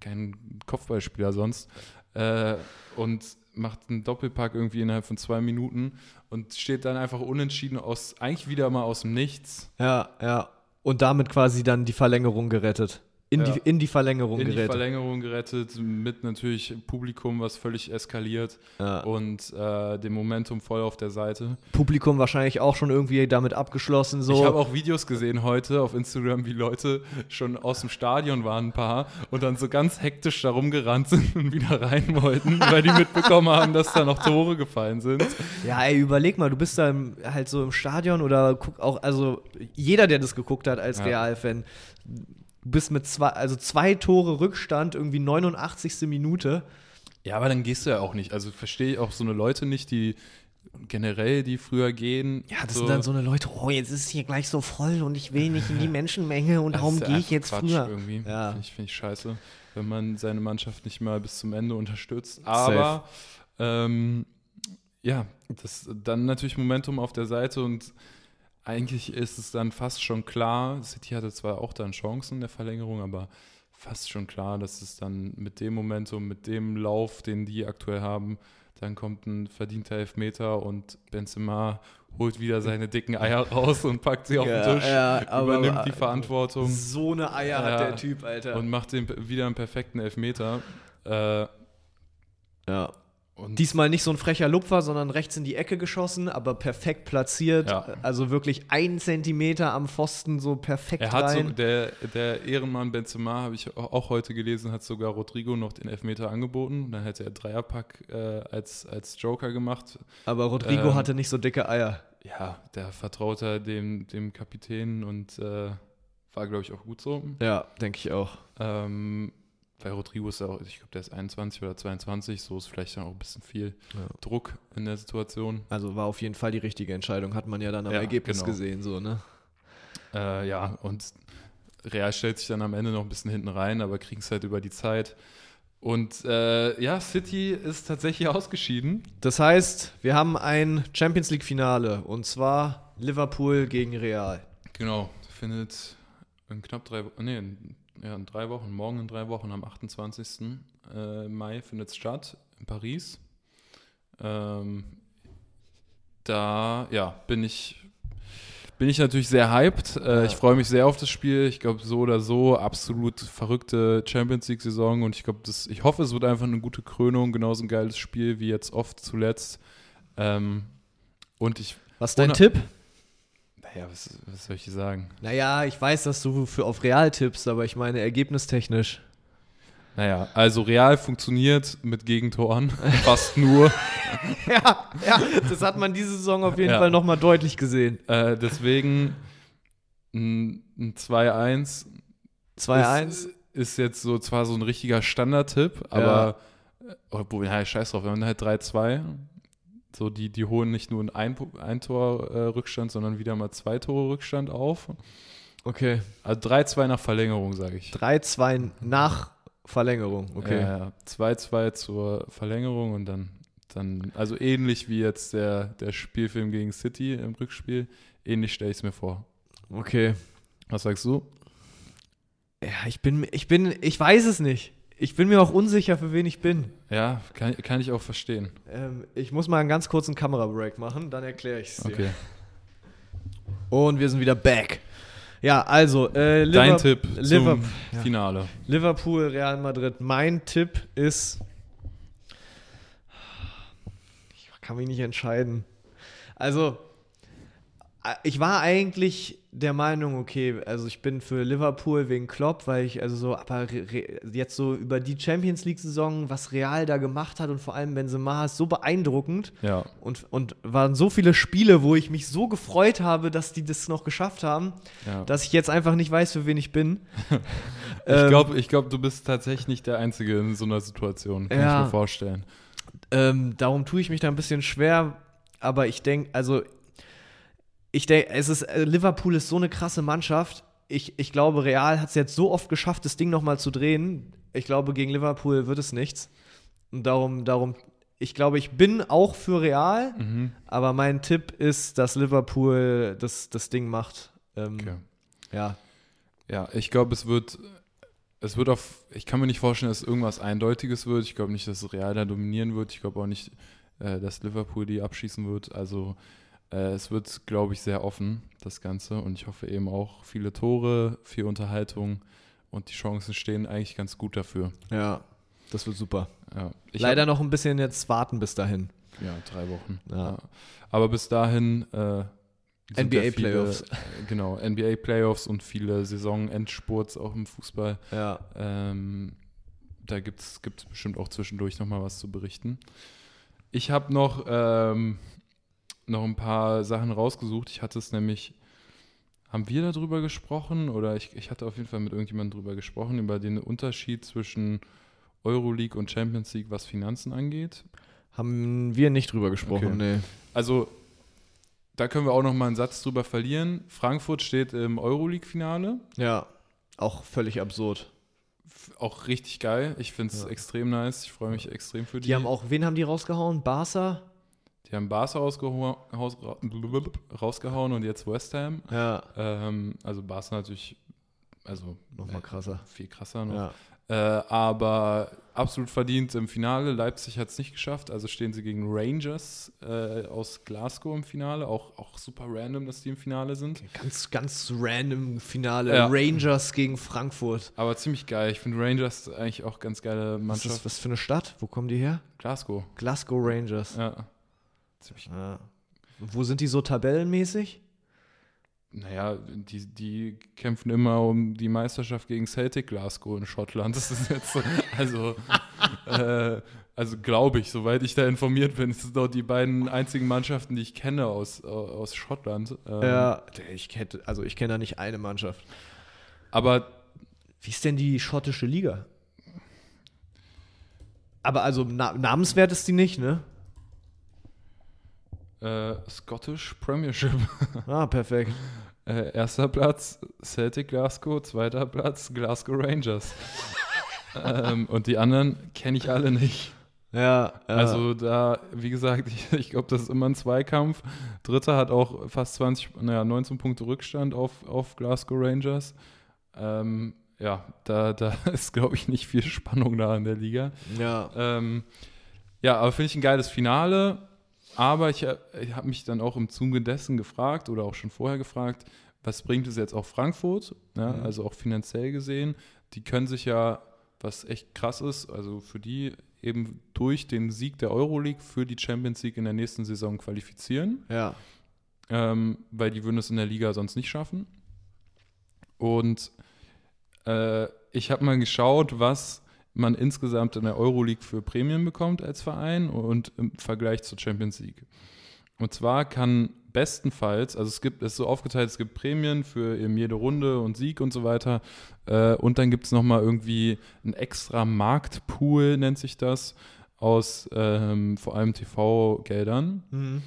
kein Kopfballspieler sonst. Äh, und macht einen Doppelpack irgendwie innerhalb von zwei Minuten und steht dann einfach unentschieden aus, eigentlich wieder mal aus dem Nichts. Ja, ja. Und damit quasi dann die Verlängerung gerettet. In, Ja. die, in die Verlängerung in die gerettet. Verlängerung gerettet, mit natürlich Publikum, was völlig eskaliert ja. und äh, dem Momentum voll auf der Seite. Publikum wahrscheinlich auch schon irgendwie damit abgeschlossen. So. Ich habe auch Videos gesehen heute auf Instagram, wie Leute schon aus dem Stadion waren, ein paar, und dann so ganz hektisch da rumgerannt sind und wieder rein wollten, weil die mitbekommen haben, dass da noch Tore gefallen sind. Ja, ey, überleg mal, du bist da im, halt so im Stadion oder guck auch, also jeder, der das geguckt hat als Ja. Real-Fan, du bist mit zwei, also zwei Tore Rückstand, irgendwie 89. Minute. Ja, aber dann gehst du ja auch nicht. Also verstehe ich auch so eine Leute nicht, die generell, die früher gehen. Ja, das sind dann so eine Leute, oh, jetzt ist es hier gleich so voll und ich will nicht in die Menschenmenge und Das darum ja gehe ich jetzt Quatsch früher. Irgendwie. Ja. Finde ich, find ich scheiße, wenn man seine Mannschaft nicht mal bis zum Ende unterstützt. Aber ähm, ja, das dann natürlich Momentum auf der Seite und eigentlich ist es dann fast schon klar, City hatte zwar auch dann Chancen in der Verlängerung, aber fast schon klar, dass es dann mit dem Momentum, mit dem Lauf, den die aktuell haben, dann kommt ein verdienter Elfmeter und Benzema holt wieder seine dicken Eier raus und packt sie auf Ja, den Tisch, ja, aber- übernimmt die Verantwortung So eine Eier hat Ja. der Typ, Alter. und macht den wieder einen perfekten Elfmeter. Äh, ja. Und Diesmal nicht so ein frecher Lupfer, sondern rechts in die Ecke geschossen, aber perfekt platziert. Ja. Also wirklich ein Zentimeter am Pfosten, so perfekt er hat so, rein. der, der Ehrenmann Benzema, habe ich auch auch heute gelesen, hat sogar Rodrigo noch den Elfmeter angeboten. Dann hätte er Dreierpack äh, als, als Joker gemacht. aber Rodrigo ähm, hatte nicht so dicke Eier. Ja, der vertraut er dem, dem Kapitän und äh, war, glaube ich, auch gut so. Ja, denke ich auch. Ähm, weil Rodrigo ist ja auch, ich glaube, der ist 21 oder 22, so ist vielleicht dann auch ein bisschen viel Ja. Druck in der Situation. Also war auf jeden Fall die richtige Entscheidung, hat man ja dann am Ja, Ergebnis genau. gesehen, so, ne? Äh, ja, und Real stellt sich dann am Ende noch ein bisschen hinten rein, aber kriegen es halt über die Zeit. Und äh, ja, City ist tatsächlich ausgeschieden. Das heißt, wir haben ein Champions League-Finale und zwar Liverpool gegen Real. Genau, findet in knapp drei Wochen, nee, in, ja, in drei Wochen, morgen in drei Wochen, am 28. Äh, Mai findet es statt in Paris. Ähm, da, ja, bin ich, bin ich natürlich sehr hyped. Äh, Ja. Ich freue mich sehr auf das Spiel. Ich glaube, so oder so, absolut verrückte Champions League-Saison und ich glaube, ich hoffe, es wird einfach eine gute Krönung, genauso ein geiles Spiel wie jetzt oft zuletzt. Ähm, und ich, Was ist dein Tipp? Naja, was, was soll ich sagen? Naja, ich weiß, dass du für auf Real tippst, aber ich meine ergebnistechnisch. Naja, also Real funktioniert mit Gegentoren fast nur. ja, ja, das hat man diese Saison auf jeden Ja. Fall nochmal deutlich gesehen. äh, deswegen ein, ein 2-1 2-1. ist, ist jetzt so zwar so ein richtiger Standardtipp, aber äh, obwohl, ja, scheiß drauf, wir haben halt 3-2. So, die, die holen nicht nur ein, ein Tor äh, Rückstand, sondern wieder mal zwei Tore Rückstand auf. Okay. Also 3-2 nach Verlängerung, sage ich. 3-2 nach Verlängerung. Okay. Ja, ja. 2-2 zur Verlängerung und dann, dann, also ähnlich wie jetzt der, der Spielfilm gegen City im Rückspiel, ähnlich stelle ich es mir vor. Okay. Was sagst du? Ja, ich bin, ich bin, ich weiß es nicht. Ich bin mir auch unsicher, für wen ich bin. Ja, kann, kann ich auch verstehen. Ähm, ich muss mal einen ganz kurzen Kamerabreak machen, dann erkläre ich es dir. Okay. Und wir sind wieder back. Ja, also, äh, Dein Liver- Tipp Liver- zum ja. Finale. Liverpool, Real Madrid. Mein Tipp ist. Ich kann mich nicht entscheiden. Also, ich war eigentlich der Meinung, okay, also ich bin für Liverpool wegen Klopp, weil ich, also so, aber jetzt so über die Champions League-Saison, was Real da gemacht hat und vor allem Benzema ist so beeindruckend Ja. und, und waren so viele Spiele, wo ich mich so gefreut habe, dass die das noch geschafft haben, ja. dass ich jetzt einfach nicht weiß, für wen ich bin. ich Ähm, glaube, ich glaub, du bist tatsächlich nicht der Einzige in so einer Situation, kann Ja. ich mir vorstellen. Ähm, darum tue ich mich da ein bisschen schwer, aber ich denke, also ich denke, es ist äh, Liverpool ist so eine krasse Mannschaft. Ich, ich glaube, Real hat es jetzt so oft geschafft, das Ding nochmal zu drehen. Ich glaube, gegen Liverpool wird es nichts. Und darum, darum, ich glaube, ich bin auch für Real, Mhm. aber mein Tipp ist, dass Liverpool das, das Ding macht. Ähm, Okay. Ja. Ja, ich glaube, es wird, es wird auf, ich kann mir nicht vorstellen, dass irgendwas Eindeutiges wird. Ich glaube nicht, dass Real da dominieren wird. Ich glaube auch nicht, äh, dass Liverpool die abschießen wird. Also es wird, glaube ich, sehr offen, das Ganze. Und ich hoffe eben auch viele Tore, viel Unterhaltung und die Chancen stehen eigentlich ganz gut dafür. Ja, das wird super. Ja. Leider hab, noch ein bisschen jetzt warten bis dahin. Ja, drei Wochen. Ja. Ja. Aber bis dahin äh, NBA viele, Playoffs. äh, Genau, NBA Playoffs und viele Saisonendspurts auch im Fußball. Ja. Ähm, da gibt es bestimmt auch zwischendurch nochmal was zu berichten. Ich habe noch, ähm, noch ein paar Sachen rausgesucht. Ich hatte es nämlich, haben wir darüber gesprochen oder ich, ich hatte auf jeden Fall mit irgendjemandem darüber gesprochen, über den Unterschied zwischen Euroleague und Champions League, was Finanzen angeht. Haben wir nicht drüber gesprochen, Okay. nee. Also, da können wir auch noch mal einen Satz drüber verlieren. Frankfurt steht im Euroleague-Finale. Ja, auch völlig absurd. Auch richtig geil. Ich finde es Ja. extrem nice. Ich freue mich extrem für die. Die haben auch, wen haben die rausgehauen? Barca? Die haben Barca rausgehauen, raus, rausgehauen und jetzt West Ham. Ja, Ähm, also Barca natürlich, also nochmal krasser. viel krasser noch. Ja. Äh, aber absolut verdient im Finale. Leipzig hat es nicht geschafft. Also stehen sie gegen Rangers äh, aus Glasgow im Finale. Auch, auch super random, dass die im Finale sind. Ganz, ganz random Finale. Ja. Rangers gegen Frankfurt. Aber ziemlich geil. Ich finde Rangers eigentlich auch ganz geile Was Mannschaft. ist was für eine Stadt? Wo kommen die her? Glasgow. Glasgow Rangers. Ja. Ziemlich, Ja. Wo sind die so tabellenmäßig? naja, die, die kämpfen immer um die Meisterschaft gegen Celtic Glasgow in Schottland. Das ist jetzt so, also, äh, also glaube ich, soweit ich da informiert bin, sind doch die beiden einzigen Mannschaften, die ich kenne aus, aus Schottland. Ähm, Ja, ich hätte, also ich kenne da nicht eine Mannschaft. Aber Wie ist denn die schottische Liga? Aber also na namenswert ist die nicht, ne? Äh, Scottish Premiership. Ah, perfekt. Äh, erster Platz Celtic Glasgow, zweiter Platz Glasgow Rangers. ähm, und die anderen kenne ich alle nicht. Ja, ja. Also da, wie gesagt, ich, ich glaube, das ist immer ein Zweikampf. Dritter hat auch fast 20, naja, 19 Punkte Rückstand auf, auf Glasgow Rangers. Ähm, ja, da, da ist, glaube ich, nicht viel Spannung da in der Liga. ja. Ähm, ja, aber finde ich ein geiles Finale. Aber ich, äh, ich habe mich dann auch im Zuge dessen gefragt oder auch schon vorher gefragt, was bringt es jetzt auch Frankfurt? Ja, Mhm. Also auch finanziell gesehen. Die können sich ja, was echt krass ist, also für die eben durch den Sieg der Euroleague für die Champions League in der nächsten Saison qualifizieren, Ja. ähm, weil die würden es in der Liga sonst nicht schaffen. Und äh, ich habe mal geschaut, was man insgesamt in der Euroleague für Prämien bekommt als Verein und im Vergleich zur Champions League. Und zwar kann bestenfalls, also es gibt, es ist so aufgeteilt, es gibt Prämien für eben jede Runde und Sieg und so weiter. Äh, und dann gibt es nochmal irgendwie einen extra Marktpool, nennt sich das, aus ähm, vor allem TV-Geldern Mhm.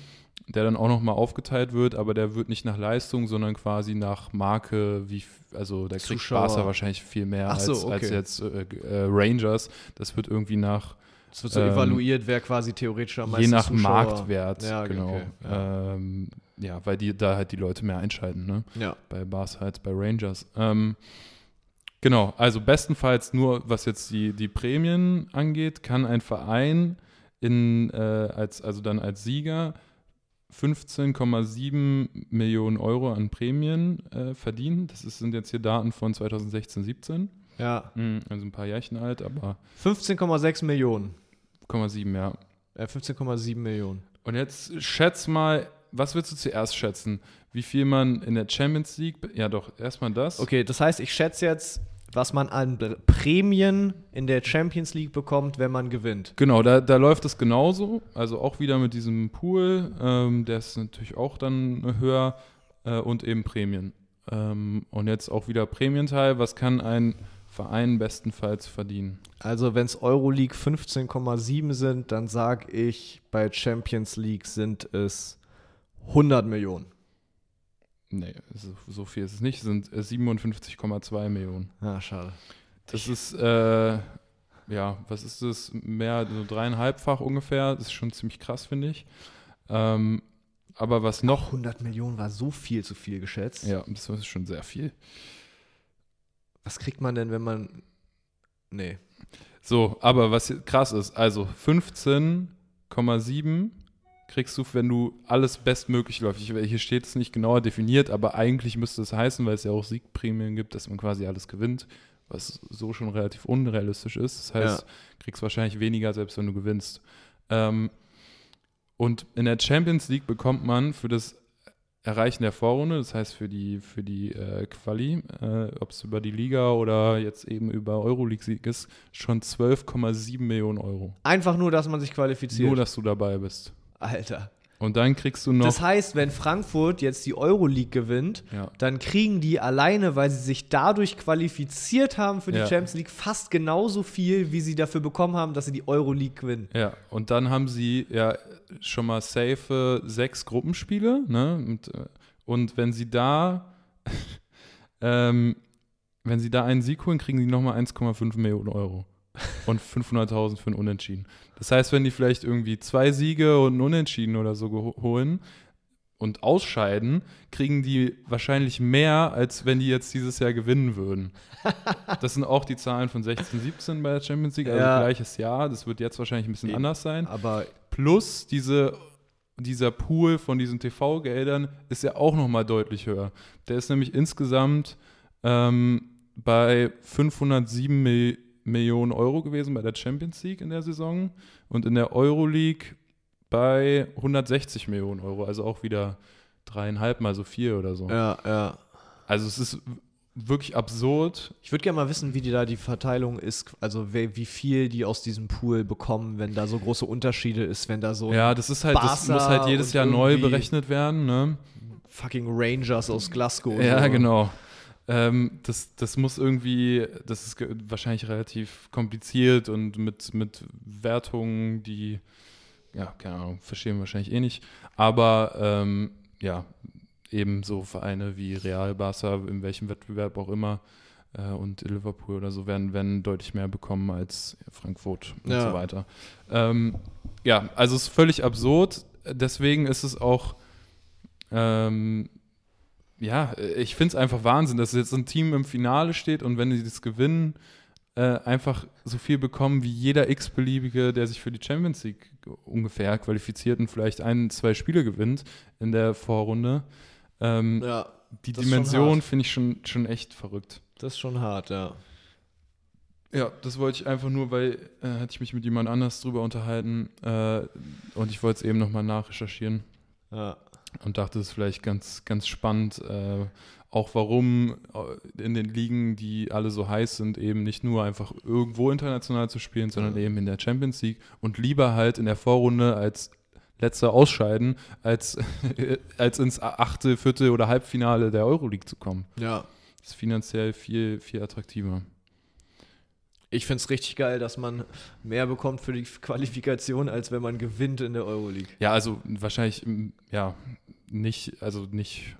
Der dann auch nochmal aufgeteilt wird, aber der wird nicht nach Leistung, sondern quasi nach Marke, wie, also da kriegt Zuschauer. Barca wahrscheinlich viel mehr Ach so, als, als okay. jetzt äh, äh, Rangers. Das wird irgendwie nach, Es wird so Ähm, evaluiert, wer quasi theoretisch am meisten je nach Zuschauer- Marktwert, Ja, genau. okay, ja. Ähm, ja, weil die da halt die Leute mehr einschalten, ne? Ja. Bei Barca als bei Rangers. Ähm, genau, also bestenfalls nur, was jetzt die, die Prämien angeht, kann ein Verein in, äh, als, also dann als Sieger 15,7 Millionen Euro an Prämien äh, verdienen. Das ist, sind jetzt hier Daten von 2016, 17. Ja. Mhm, Also ein paar Jährchen alt, aber 15,6 Millionen. 0,7, ja. Äh, 15,7 Millionen. Und jetzt schätz mal, was würdest du zuerst schätzen? Wie viel man in der Champions League, ja doch, erstmal das. Okay, das heißt, ich schätze jetzt, was man an Pr- Prämien in der Champions League bekommt, wenn man gewinnt. Genau, da, da läuft es genauso. Also auch wieder mit diesem Pool, ähm, der ist natürlich auch dann höher äh, und eben Prämien. Ähm, und jetzt auch wieder Prämienteil. Was kann ein Verein bestenfalls verdienen? Also, wenn es Euroleague 15,7 sind, dann sage ich, bei Champions League sind es 100 Millionen. Nee, so, so viel ist es nicht. Es sind äh, 57,2 Millionen. Ah, schade. Das ist, äh, ja, was ist das? Mehr, so dreieinhalbfach ungefähr. Das ist schon ziemlich krass, finde ich. Ähm, aber was noch 100 Millionen war so viel zu viel geschätzt. Ja, das ist schon sehr viel. Was kriegt man denn, wenn man. Nee. So, aber was krass ist, also 15,7 kriegst du, wenn du alles bestmöglich läuft. Ich, hier steht es nicht genauer definiert, aber eigentlich müsste es heißen, weil es ja auch Siegprämien gibt, dass man quasi alles gewinnt. was so schon relativ unrealistisch ist. Das heißt, Ja. kriegst wahrscheinlich weniger, selbst wenn du gewinnst. Ähm, und in der Champions League bekommt man für das Erreichen der Vorrunde, das heißt für die, für die äh, Quali, äh, ob es über die Liga oder jetzt eben über Euroleague-Sieg ist, schon 12,7 Millionen Euro. Einfach nur, dass man sich qualifiziert. Nur, dass du dabei bist. Alter. Und dann kriegst du noch. Das heißt, wenn Frankfurt jetzt die Euroleague gewinnt, ja. dann kriegen die alleine, weil sie sich dadurch qualifiziert haben für die Ja. Champions League, fast genauso viel, wie sie dafür bekommen haben, dass sie die Euroleague gewinnen. Ja, und dann haben sie ja schon mal safe sechs Gruppenspiele, ne? Und, äh, und wenn sie da, ähm, wenn sie da einen Sieg holen, kriegen sie nochmal 1,5 Millionen Euro und 500.000 für ein Unentschieden. Das heißt, wenn die vielleicht irgendwie zwei Siege und ein Unentschieden oder so holen und ausscheiden, kriegen die wahrscheinlich mehr, als wenn die jetzt dieses Jahr gewinnen würden. Das sind auch die Zahlen von 16, 17 bei der Champions League, also Ja. gleiches Jahr. Das wird jetzt wahrscheinlich ein bisschen Eben. anders sein. Aber Plus diese, dieser Pool von diesen TV-Geldern ist ja auch nochmal deutlich höher. Der ist nämlich insgesamt ähm, bei 507 Mil Millionen Euro gewesen bei der Champions League in der Saison und in der Euroleague bei 160 Millionen Euro, also auch wieder dreieinhalb mal so viel oder so. ja, ja. Also es ist wirklich absurd. Ich würde gerne mal wissen, wie die da die Verteilung ist, also wie, wie viel die aus diesem Pool bekommen, wenn da so große Unterschiede ist, wenn da so Ja, das ist halt, das Barca muss halt jedes Jahr neu berechnet werden, ne? fucking Rangers aus Glasgow. Ja, so. genau. Ähm, das, das muss irgendwie, das ist wahrscheinlich relativ kompliziert und mit, mit Wertungen, die, ja, keine Ahnung, verstehen wir wahrscheinlich eh nicht. Aber ähm, ja, eben so Vereine wie Real, Barca, in welchem Wettbewerb auch immer äh, und Liverpool oder so werden, werden deutlich mehr bekommen als Frankfurt und Ja. so weiter. Ähm, ja, also es ist völlig absurd. Deswegen ist es auch ähm, ja, ich finde es einfach Wahnsinn, dass jetzt ein Team im Finale steht und wenn die das gewinnen, äh, einfach so viel bekommen wie jeder x-beliebige, der sich für die Champions League ungefähr qualifiziert und vielleicht ein, zwei Spiele gewinnt in der Vorrunde. Ähm, Ja, die Dimension finde ich schon, schon echt verrückt. das ist schon hart, ja. Ja, das wollte ich einfach nur, weil äh, hatte ich mich mit jemand anders drüber unterhalten äh, und ich wollte es eben nochmal nachrecherchieren. ja. Und dachte, es ist vielleicht ganz, ganz spannend, äh, auch warum äh, in den Ligen, die alle so heiß sind, eben nicht nur einfach irgendwo international zu spielen, sondern Mhm. eben in der Champions League und lieber halt in der Vorrunde als letzter ausscheiden, als, als ins achte, vierte oder Halbfinale der Euroleague zu kommen. Ja. Das ist finanziell viel, viel attraktiver. Ich finde es richtig geil, dass man mehr bekommt für die Qualifikation, als wenn man gewinnt in der Euroleague. Ja, also wahrscheinlich, ja, nicht, also nicht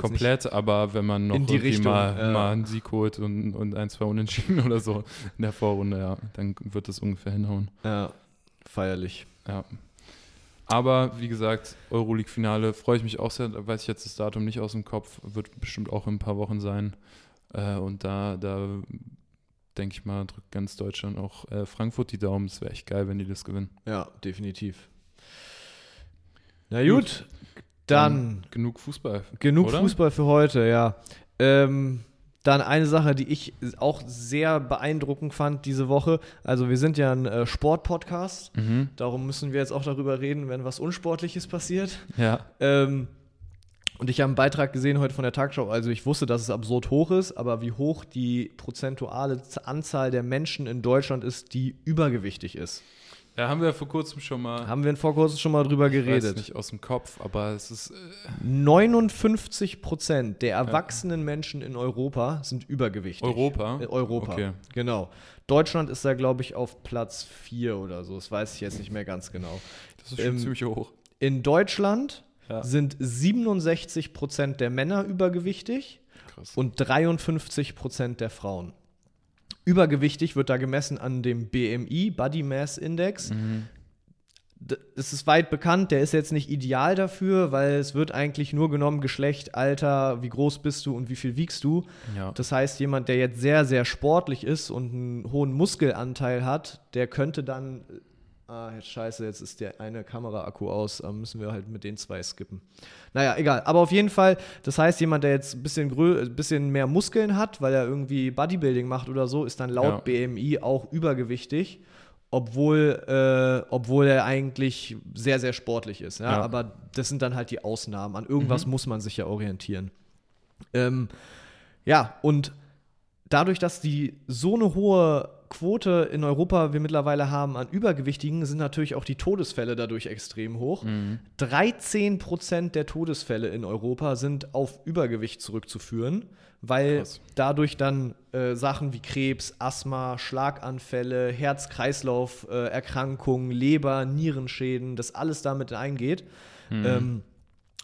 komplett, aber wenn man noch irgendwie Richtung, mal, ja. mal einen Sieg holt und, und ein, zwei Unentschieden oder so in der Vorrunde, ja, dann wird das ungefähr hinhauen. Nicht, ja, feierlich. Ja. Aber wie gesagt, Euroleague-Finale freue ich mich auch sehr, da weiß ich jetzt das Datum nicht aus dem Kopf, wird bestimmt auch in ein paar Wochen sein. Äh, und da, da denke ich mal, drückt ganz Deutschland auch äh, Frankfurt die Daumen. Es wäre echt geil, wenn die das gewinnen. Ja, definitiv. Na gut, dann genug Fußball. genug oder? Fußball für heute, ja. Ähm, dann eine Sache, die ich auch sehr beeindruckend fand diese Woche. Also wir sind ja ein äh, Sport-Podcast, Mhm. darum müssen wir jetzt auch darüber reden, wenn was Unsportliches passiert. Ja. Ähm, und ich habe einen Beitrag gesehen heute von der Tagesschau. Also ich wusste, dass es absurd hoch ist, aber wie hoch die prozentuale Anzahl der Menschen in Deutschland ist, die übergewichtig ist. Ja, haben wir vor kurzem schon mal. Haben wir vor kurzem schon mal drüber Ich weiß geredet. nicht aus dem Kopf, aber es ist. Äh, 59 Prozent der erwachsenen Menschen in Europa sind übergewichtig. Europa? Äh, Europa, Okay. genau. Deutschland ist da, glaube ich, auf Platz 4 oder so. Das weiß ich jetzt nicht mehr ganz genau. Das ist schon Ähm, ziemlich hoch. In Deutschland Ja. sind 67 Prozent der Männer übergewichtig Krass. und 53 Prozent der Frauen. Übergewichtig wird da gemessen an dem BMI, Body Mass Index. Mhm. Es ist weit bekannt, der ist jetzt nicht ideal dafür, weil es wird eigentlich nur genommen Geschlecht, Alter, wie groß bist du und wie viel wiegst du. Ja. Das heißt, jemand, der jetzt sehr, sehr sportlich ist und einen hohen Muskelanteil hat, der könnte dann Ah, jetzt scheiße, jetzt ist der eine Kameraakku aus, ähm, müssen wir halt mit den zwei skippen. Naja, egal. Aber auf jeden Fall, das heißt, jemand, der jetzt ein bisschen, bisschen mehr Muskeln hat, weil er irgendwie Bodybuilding macht oder so, ist dann laut ja. BMI auch übergewichtig, obwohl, äh, obwohl er eigentlich sehr, sehr sportlich ist. Ja? ja? Aber das sind dann halt die Ausnahmen. An irgendwas mhm. muss man sich ja orientieren. Ähm, ja, und dadurch, dass die so eine hohe Quote in Europa wir mittlerweile haben an Übergewichtigen, sind natürlich auch die Todesfälle dadurch extrem hoch. Mhm. 13 Prozent der Todesfälle in Europa sind auf Übergewicht zurückzuführen, weil Krass. dadurch dann äh, Sachen wie Krebs, Asthma, Schlaganfälle, Herz-Kreislauf-Erkrankungen, äh, Leber, Nierenschäden, das alles damit eingeht. Mhm. Ähm,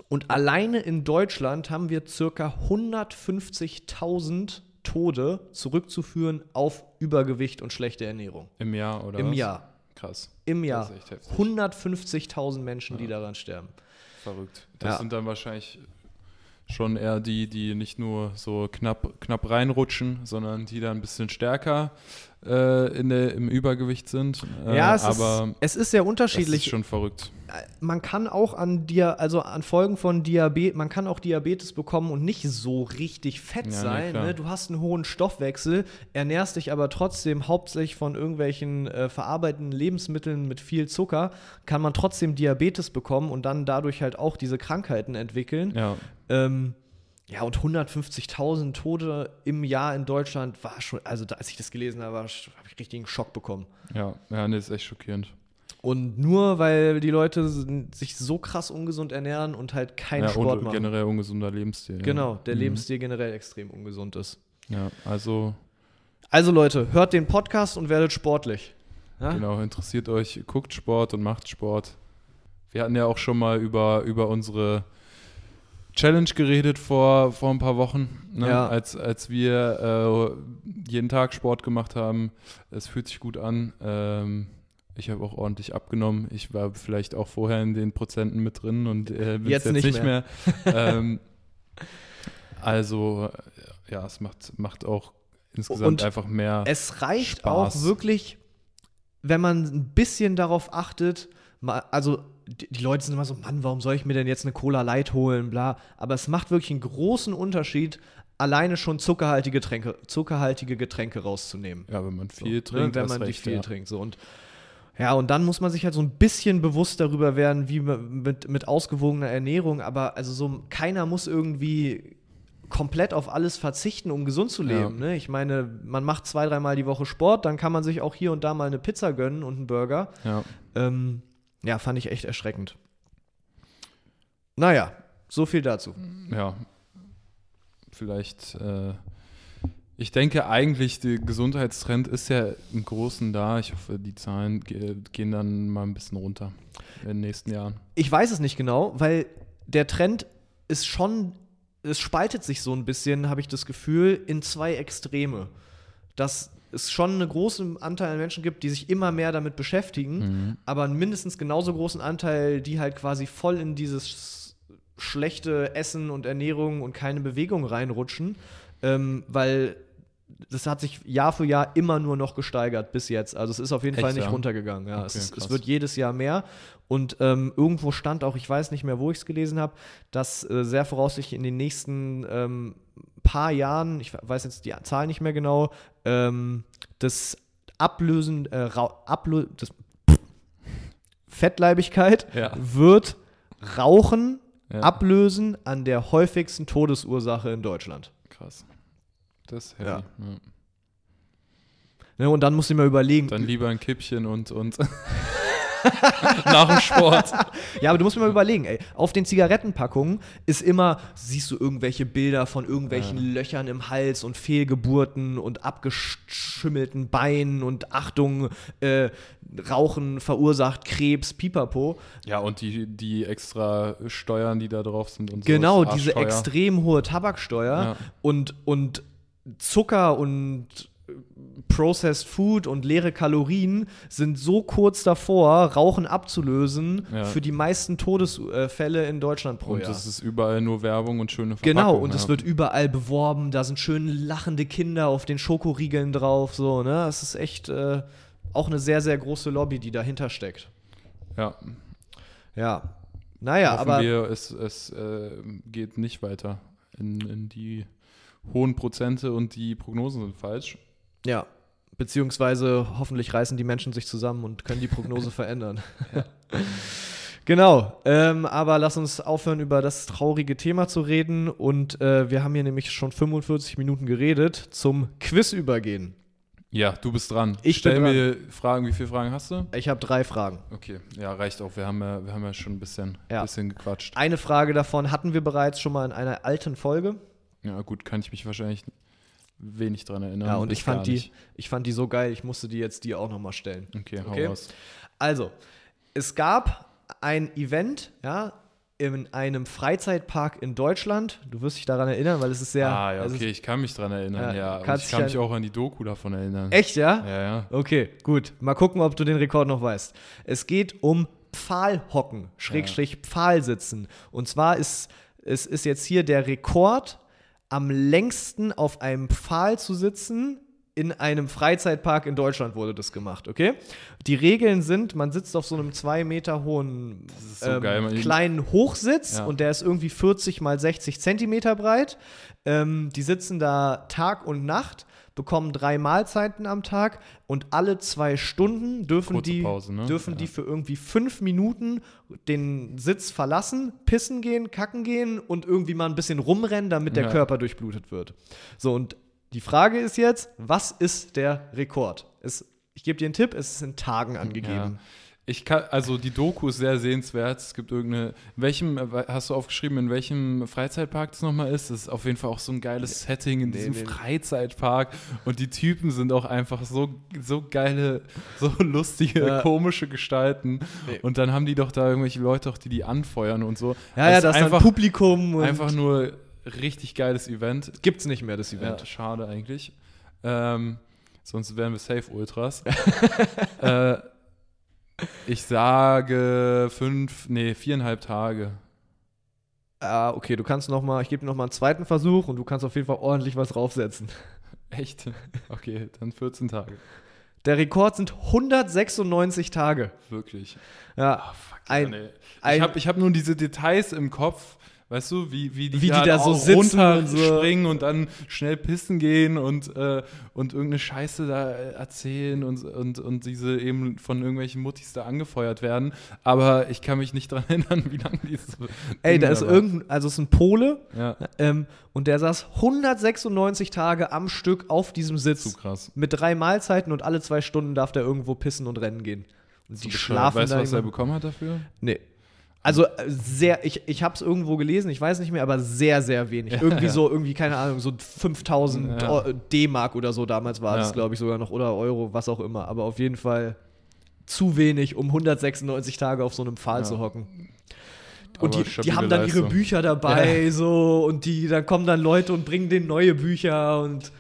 und alleine in Deutschland haben wir circa 150.000 Tode zurückzuführen auf Übergewicht und schlechte Ernährung. Im Jahr, oder? Im was? Jahr. Krass. Im Jahr. 150.000 Menschen, ja. die daran sterben. Verrückt. Das ja. sind dann wahrscheinlich schon eher die, die nicht nur so knapp, knapp reinrutschen, sondern die dann ein bisschen stärker äh, in der, im Übergewicht sind. Äh, ja, es, aber ist, es ist sehr unterschiedlich. Das ist schon verrückt. Man kann auch an dir, also an Folgen von Diabetes, man kann auch Diabetes bekommen und nicht so richtig fett ja, sein. Nee, ne? Du hast einen hohen Stoffwechsel, ernährst dich aber trotzdem hauptsächlich von irgendwelchen äh, verarbeiteten Lebensmitteln mit viel Zucker, kann man trotzdem Diabetes bekommen und dann dadurch halt auch diese Krankheiten entwickeln. Ja. Ähm, ja, und 150.000 Tote im Jahr in Deutschland war schon, also als ich das gelesen habe, habe ich richtig einen Schock bekommen. Ja, ja, das ist echt schockierend. Und nur weil die Leute sich so krass ungesund ernähren und halt keinen ja, Sport und machen. generell ungesunder Lebensstil. Genau, der mhm. Lebensstil generell extrem ungesund ist. Ja, also. Also Leute, hört den Podcast und werdet sportlich. Ja? Genau, interessiert euch, guckt Sport und macht Sport. Wir hatten ja auch schon mal über, über unsere Challenge geredet vor, vor ein paar Wochen, ne? ja. als, als wir äh, jeden Tag Sport gemacht haben. Es fühlt sich gut an. Ähm, ich habe auch ordentlich abgenommen. Ich war vielleicht auch vorher in den Prozenten mit drin und äh, bin jetzt, jetzt nicht, nicht mehr. mehr. ähm, also ja, es macht, macht auch insgesamt und einfach mehr. Es reicht Spaß. auch wirklich, wenn man ein bisschen darauf achtet, also die Leute sind immer so, Mann, warum soll ich mir denn jetzt eine Cola Light holen, bla. Aber es macht wirklich einen großen Unterschied, alleine schon zuckerhaltige Getränke, zuckerhaltige Getränke rauszunehmen. Ja, wenn man viel so, ne, trinkt. Wenn man recht, viel ja. trinkt. So. Und ja, und dann muss man sich halt so ein bisschen bewusst darüber werden, wie mit, mit ausgewogener Ernährung, aber also so, keiner muss irgendwie komplett auf alles verzichten, um gesund zu leben. Ja. Ne? Ich meine, man macht zwei, dreimal die Woche Sport, dann kann man sich auch hier und da mal eine Pizza gönnen und einen Burger. Ja. Ähm, ja, fand ich echt erschreckend. Naja, so viel dazu. Ja, vielleicht. Äh, ich denke eigentlich, der Gesundheitstrend ist ja im Großen da. Ich hoffe, die Zahlen gehen dann mal ein bisschen runter in den nächsten Jahren. Ich weiß es nicht genau, weil der Trend ist schon, es spaltet sich so ein bisschen, habe ich das Gefühl, in zwei Extreme. Dass es schon einen großen Anteil an Menschen gibt, die sich immer mehr damit beschäftigen, mhm. aber einen mindestens genauso großen Anteil, die halt quasi voll in dieses schlechte Essen und Ernährung und keine Bewegung reinrutschen, ähm, weil das hat sich Jahr für Jahr immer nur noch gesteigert bis jetzt. Also es ist auf jeden Echt, Fall nicht ja? runtergegangen. Ja, okay, es, ist, es, wird jedes Jahr mehr. Und ähm, irgendwo stand auch, ich weiß nicht mehr, wo ich es gelesen habe, dass äh, sehr voraussichtlich in den nächsten ähm, paar Jahren, ich weiß jetzt die Zahl nicht mehr genau, ähm, das Ablösen, äh, Ablö das Fettleibigkeit ja. wird Rauchen ja. ablösen an der häufigsten Todesursache in Deutschland. Krass. Das ist heavy. Ja. ja. Ne, und dann muss ich mir überlegen. Dann lieber ein Kippchen und, und Nach dem Sport. ja, aber du musst mir mal überlegen, ey, auf den Zigarettenpackungen ist immer, siehst du irgendwelche Bilder von irgendwelchen ja. Löchern im Hals und Fehlgeburten und abgeschimmelten Beinen und Achtung, äh, Rauchen verursacht Krebs, pipapo. Ja, und die, die extra Steuern, die da drauf sind und so. Genau, diese extrem hohe Tabaksteuer ja. und, und Zucker und Processed Food und leere Kalorien sind so kurz davor, Rauchen abzulösen ja. für die meisten Todesfälle in Deutschland pro und Jahr. Und es ist überall nur Werbung und schöne Verpackung. Genau, und es wird überall beworben, da sind schön lachende Kinder auf den Schokoriegeln drauf, so, ne? Es ist echt, äh, auch eine sehr, sehr große Lobby, die dahinter steckt. Ja, Ja. Naja, hoffen aber. wir, es, es äh, geht nicht weiter in, in die hohen Prozente und die Prognosen sind falsch. Ja. Beziehungsweise hoffentlich reißen die Menschen sich zusammen und können die Prognose verändern. Genau, ähm, aber lass uns aufhören, über das traurige Thema zu reden. Und äh, wir haben hier nämlich schon 45 Minuten geredet, zum Quiz übergehen. Ja, du bist dran. Ich Stell bin dran. mir Fragen. Wie viele Fragen hast du? Ich habe drei Fragen. Okay, ja, reicht auch. Wir haben ja, wir haben ja schon ein bisschen, Ja. bisschen gequatscht. Eine Frage davon hatten wir bereits schon mal in einer alten Folge. Ja, gut, kann ich mich wahrscheinlich wenig dran erinnern. Ja, und ich fand, die, nicht. ich fand die so geil, ich musste die jetzt dir auch nochmal stellen. Okay, hau Okay. raus. Also, es gab ein Event, ja, in einem Freizeitpark in Deutschland. Du wirst dich daran erinnern, weil es ist sehr. ah, ja, okay, ist- ich kann mich dran erinnern, Ja, ja. Ich kann mich auch an die Doku davon erinnern. Echt, ja? Ja, ja. Okay, gut. Mal gucken, ob du den Rekord noch weißt. Es geht um Pfahlhocken, Schrägstrich Pfahlsitzen. Und zwar ist es ist jetzt hier der Rekord, am längsten auf einem Pfahl zu sitzen. In einem Freizeitpark in Deutschland wurde das gemacht, okay? Die Regeln sind, man sitzt auf so einem zwei Meter hohen so geil, man- kleinen Hochsitz Ja. und der ist irgendwie 40 mal 60 Zentimeter breit. Ähm, die sitzen da Tag und Nacht, bekommen drei Mahlzeiten am Tag und alle zwei Stunden dürfen Kurze die, Pause, ne? dürfen Ja. die für irgendwie fünf Minuten den Sitz verlassen, pissen gehen, kacken gehen und irgendwie mal ein bisschen rumrennen, damit der Ja. Körper durchblutet wird. So, und die Frage ist jetzt, was ist der Rekord? Es, ich gebe dir einen Tipp, es ist in Tagen angegeben. Ja. Ich kann, also die Doku ist sehr sehenswert. Es gibt irgendeine, in welchem, hast du aufgeschrieben, in welchem Freizeitpark das nochmal ist? Das ist auf jeden Fall auch so ein geiles Setting in Nee, diesem nee. Freizeitpark. Und die Typen sind auch einfach so, so geile, so lustige, Ja. komische Gestalten. Nee. Und dann haben die doch da irgendwelche Leute auch, die die anfeuern und so. Ja, ja, das ist einfach, Publikum und einfach nur richtig geiles Event. gibt's nicht mehr, das Ja, Event. schade eigentlich. Ähm, sonst wären wir Safe Ultras. äh, ich sage fünf, nee, viereinhalb Tage. Ah, okay, du kannst noch mal, ich gebe dir noch mal einen zweiten Versuch und du kannst auf jeden Fall ordentlich was draufsetzen. Echt? Okay, dann 14 Tage. Der Rekord sind 196 Tage. Wirklich. Ja, fuck, ein- nee. ein- ich habe ich hab nur diese Details im Kopf, weißt du, wie, wie die, Wie die da so sitzen und so. runterspringen und dann schnell pissen gehen und, äh, und irgendeine Scheiße da äh, erzählen und, und, und diese eben von irgendwelchen Muttis da angefeuert werden. Aber ich kann mich nicht dran erinnern, wie lange dieses. ey, da ist irgendein, also es ist ein Pole Ja, ähm, und der saß 196 Tage am Stück auf diesem zu Sitz. krass. Mit drei Mahlzeiten und alle zwei Stunden darf der irgendwo pissen und rennen gehen. Und Zu die bescheuert. schlafen Weißt du, was er bekommen hat dafür? Nee. Also äh, sehr, ich, ich habe es irgendwo gelesen, ich weiß nicht mehr, aber sehr, sehr wenig. Ja, irgendwie ja. so, irgendwie, keine Ahnung, so 5000 Ja. D-Mark oder so damals war das, Ja. glaube ich, sogar noch, oder Euro, was auch immer. Aber auf jeden Fall zu wenig, um 196 Tage auf so einem Pfahl zu hocken. Und die, die haben dann ihre Leistung. Bücher dabei, so, und die, dann kommen dann Leute und bringen denen neue Bücher und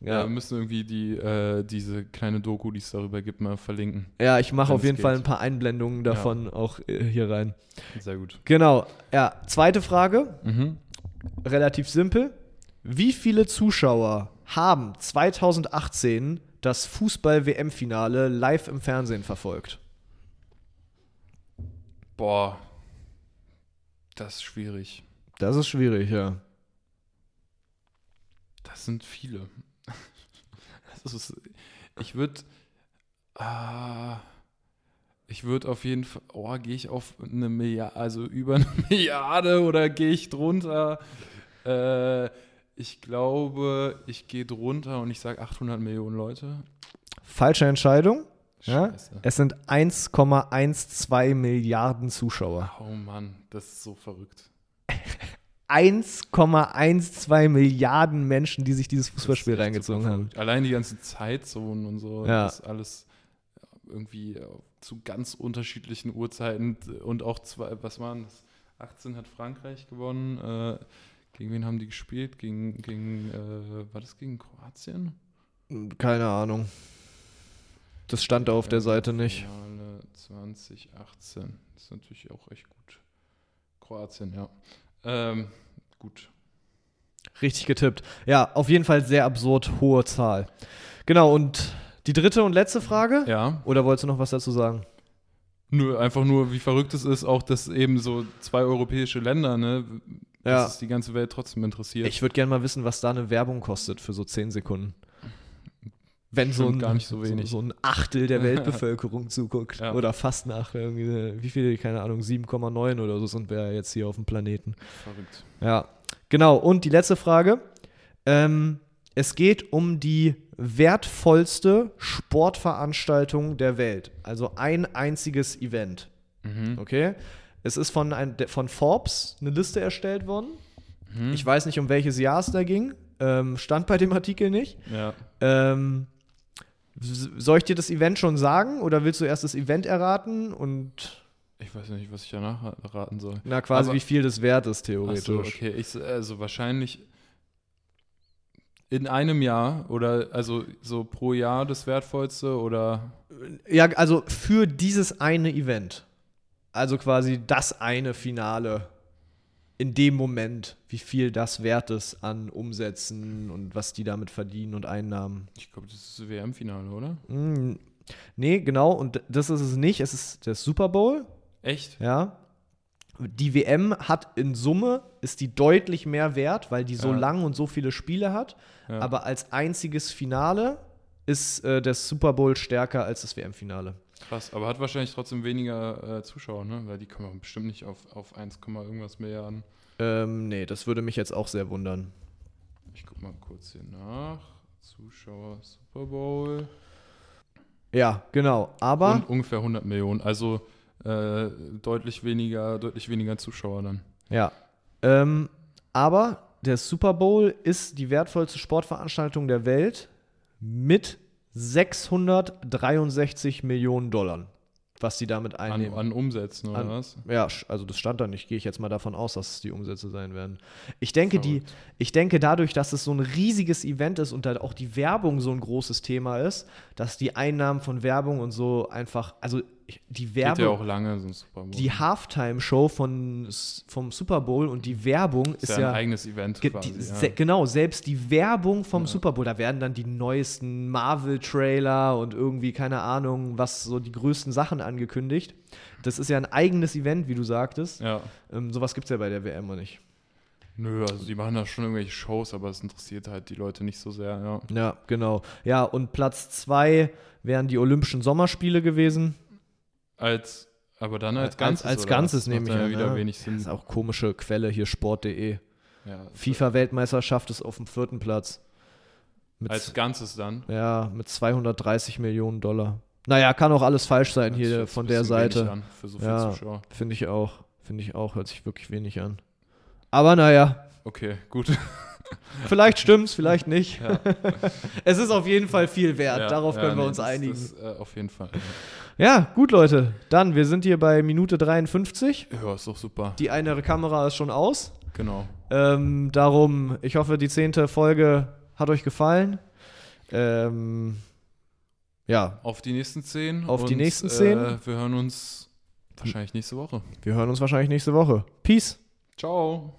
Ja, ja. wir müssen irgendwie die, äh, diese kleine Doku, die es darüber gibt, mal verlinken. Ja, ich mache auf jeden geht. Fall ein paar Einblendungen davon auch äh, hier rein. Sehr gut. Genau. Ja, zweite Frage. Mhm. relativ simpel. Wie viele Zuschauer haben 2018 das Fußball-WM-Finale live im Fernsehen verfolgt? Boah, das ist schwierig. Das ist schwierig, ja. Das sind viele. Ist, ich würde, ah, ich würde auf jeden Fall, oh, gehe ich auf eine Milliarde, also über eine Milliarde oder gehe ich drunter? Äh, ich glaube, ich gehe drunter und ich sage 800 Millionen Leute. Falsche Entscheidung. Ja? Es sind 1,12 Milliarden Zuschauer. Oh Mann, das ist so verrückt. 1,12 Milliarden Menschen, die sich dieses Fußballspiel reingezogen haben. Allein die ganzen Zeitzonen und so, Ja. das ist alles irgendwie zu ganz unterschiedlichen Uhrzeiten und auch zwei, was waren das? 18 hat Frankreich gewonnen. Äh, gegen wen haben die gespielt? Gegen, gegen äh, war das gegen Kroatien? Keine Ahnung. Das stand da auf der Äh, Seite nicht. Finale 2018. Das ist natürlich auch echt gut. Kroatien, ja. Ähm, gut. Richtig getippt. Ja, auf jeden Fall sehr absurd hohe Zahl. Genau, und Die dritte und letzte Frage? Ja. Oder wolltest du noch was dazu sagen? Nur, einfach nur, wie verrückt es ist, auch dass eben so zwei europäische Länder, ne, Ja. dass es die ganze Welt trotzdem interessiert. Ich würde gerne mal wissen, was da eine Werbung kostet für so 10 Sekunden. Wenn so ein, gar nicht so wenig. So, ein Achtel der Weltbevölkerung zuguckt. Ja. Oder fast nach irgendwie, wie viel, keine Ahnung, 7,9 oder so sind wir jetzt hier auf dem Planeten. Verrückt. Ja, genau. Und die letzte Frage. Ähm, es geht um die wertvollste Sportveranstaltung der Welt. Also ein einziges Event. Mhm. Okay? Es ist von, ein, von Forbes eine Liste erstellt worden. Mhm. Ich weiß nicht, um welches Jahr es da ging. Ähm, stand bei dem Artikel nicht. Ja. Ähm, soll ich dir das Event schon sagen oder willst du erst das Event erraten und Ich weiß nicht, was ich danach raten soll. na quasi Aber- wie viel das wert ist Ach theoretisch? so, okay. Ich, also wahrscheinlich in einem Jahr oder also so pro Jahr das wertvollste oder Ja, also für dieses eine Event. Also quasi das eine Finale. In dem Moment, wie viel das wert ist an Umsätzen und was die damit verdienen und Einnahmen. ich glaube, das ist das WM-Finale, oder? Hm, nee, genau, und das ist es nicht. Es ist der Super Bowl, Echt? ja. Die WM hat in Summe, ist die deutlich mehr wert, weil die so Ja. lang und so viele Spiele hat. Ja. Aber als einziges Finale ist äh, der Super Bowl stärker als das WM-Finale. Krass, aber hat wahrscheinlich trotzdem weniger äh, Zuschauer, ne? Weil die kommen bestimmt nicht auf, auf 1, irgendwas Milliarden. Ähm, nee, das würde mich jetzt auch sehr wundern. Ich guck mal kurz hier nach. Zuschauer Super Bowl. Ja, genau. Aber Und ungefähr 100 Millionen. Also äh, deutlich weniger, deutlich weniger Zuschauer dann. ja. Ähm, aber der Super Bowl ist die wertvollste Sportveranstaltung der Welt mit 663 Millionen Dollar, was sie damit An, einnehmen. an Umsätzen oder An- was? Ja, also das stand da nicht. Gehe ich jetzt mal davon aus, dass es die Umsätze sein werden. Ich denke, die, ich denke dadurch, dass es so ein riesiges Event ist und da auch die Werbung so ein großes Thema ist, dass die Einnahmen von Werbung und so einfach, also die Werbung, ja auch lange, so ein Super Bowl. die Halftime-Show von, vom Super Bowl und die Werbung ist, ist ja ja, ein eigenes Event ge- quasi. die, se- genau, selbst die Werbung vom. Super Bowl, da werden dann die neuesten Marvel-Trailer und irgendwie, keine Ahnung, was so die größten Sachen angekündigt. Das ist ja ein eigenes Event, wie du sagtest. ja. Ähm, sowas gibt es ja bei der WM noch nicht. Nö, also die machen da schon irgendwelche Shows, aber es interessiert halt die Leute nicht so sehr, ja. Ja, genau. Ja, und Platz zwei wären die Olympischen Sommerspiele gewesen. Als, aber dann als Als- Ganzes. als oder Ganzes? Das nehme ich an, ja wieder ja. wenig Das Sinn. ist auch komische Quelle hier, sport.de. Ja, FIFA-Weltmeisterschaft ist auf dem vierten Platz. Mit, Als Ganzes dann. ja, mit 230 Millionen Dollar. Naja, kann auch alles falsch sein Das hier von der bisschen wenig Seite. An für so viele Ja. Zuschauer. Finde ich auch. Finde ich auch. Hört sich wirklich wenig an. Aber naja, Okay, gut. vielleicht stimmt's, vielleicht nicht. Ja. Es ist auf jeden Fall viel wert. Ja, Darauf ja, können wir nee, uns das, einigen. Das, äh, auf jeden Fall. Ja, gut, Leute. Dann, wir sind hier bei Minute 53. Ja, ist doch super. Die eine Kamera ist schon aus. Genau. Ähm, darum, ich hoffe, die zehnte Folge hat euch gefallen. Ähm, ja, Auf die nächsten zehn. Auf die und, nächsten zehn. Äh, wir hören uns wahrscheinlich nächste Woche. wir hören uns wahrscheinlich nächste Woche. Peace. Ciao.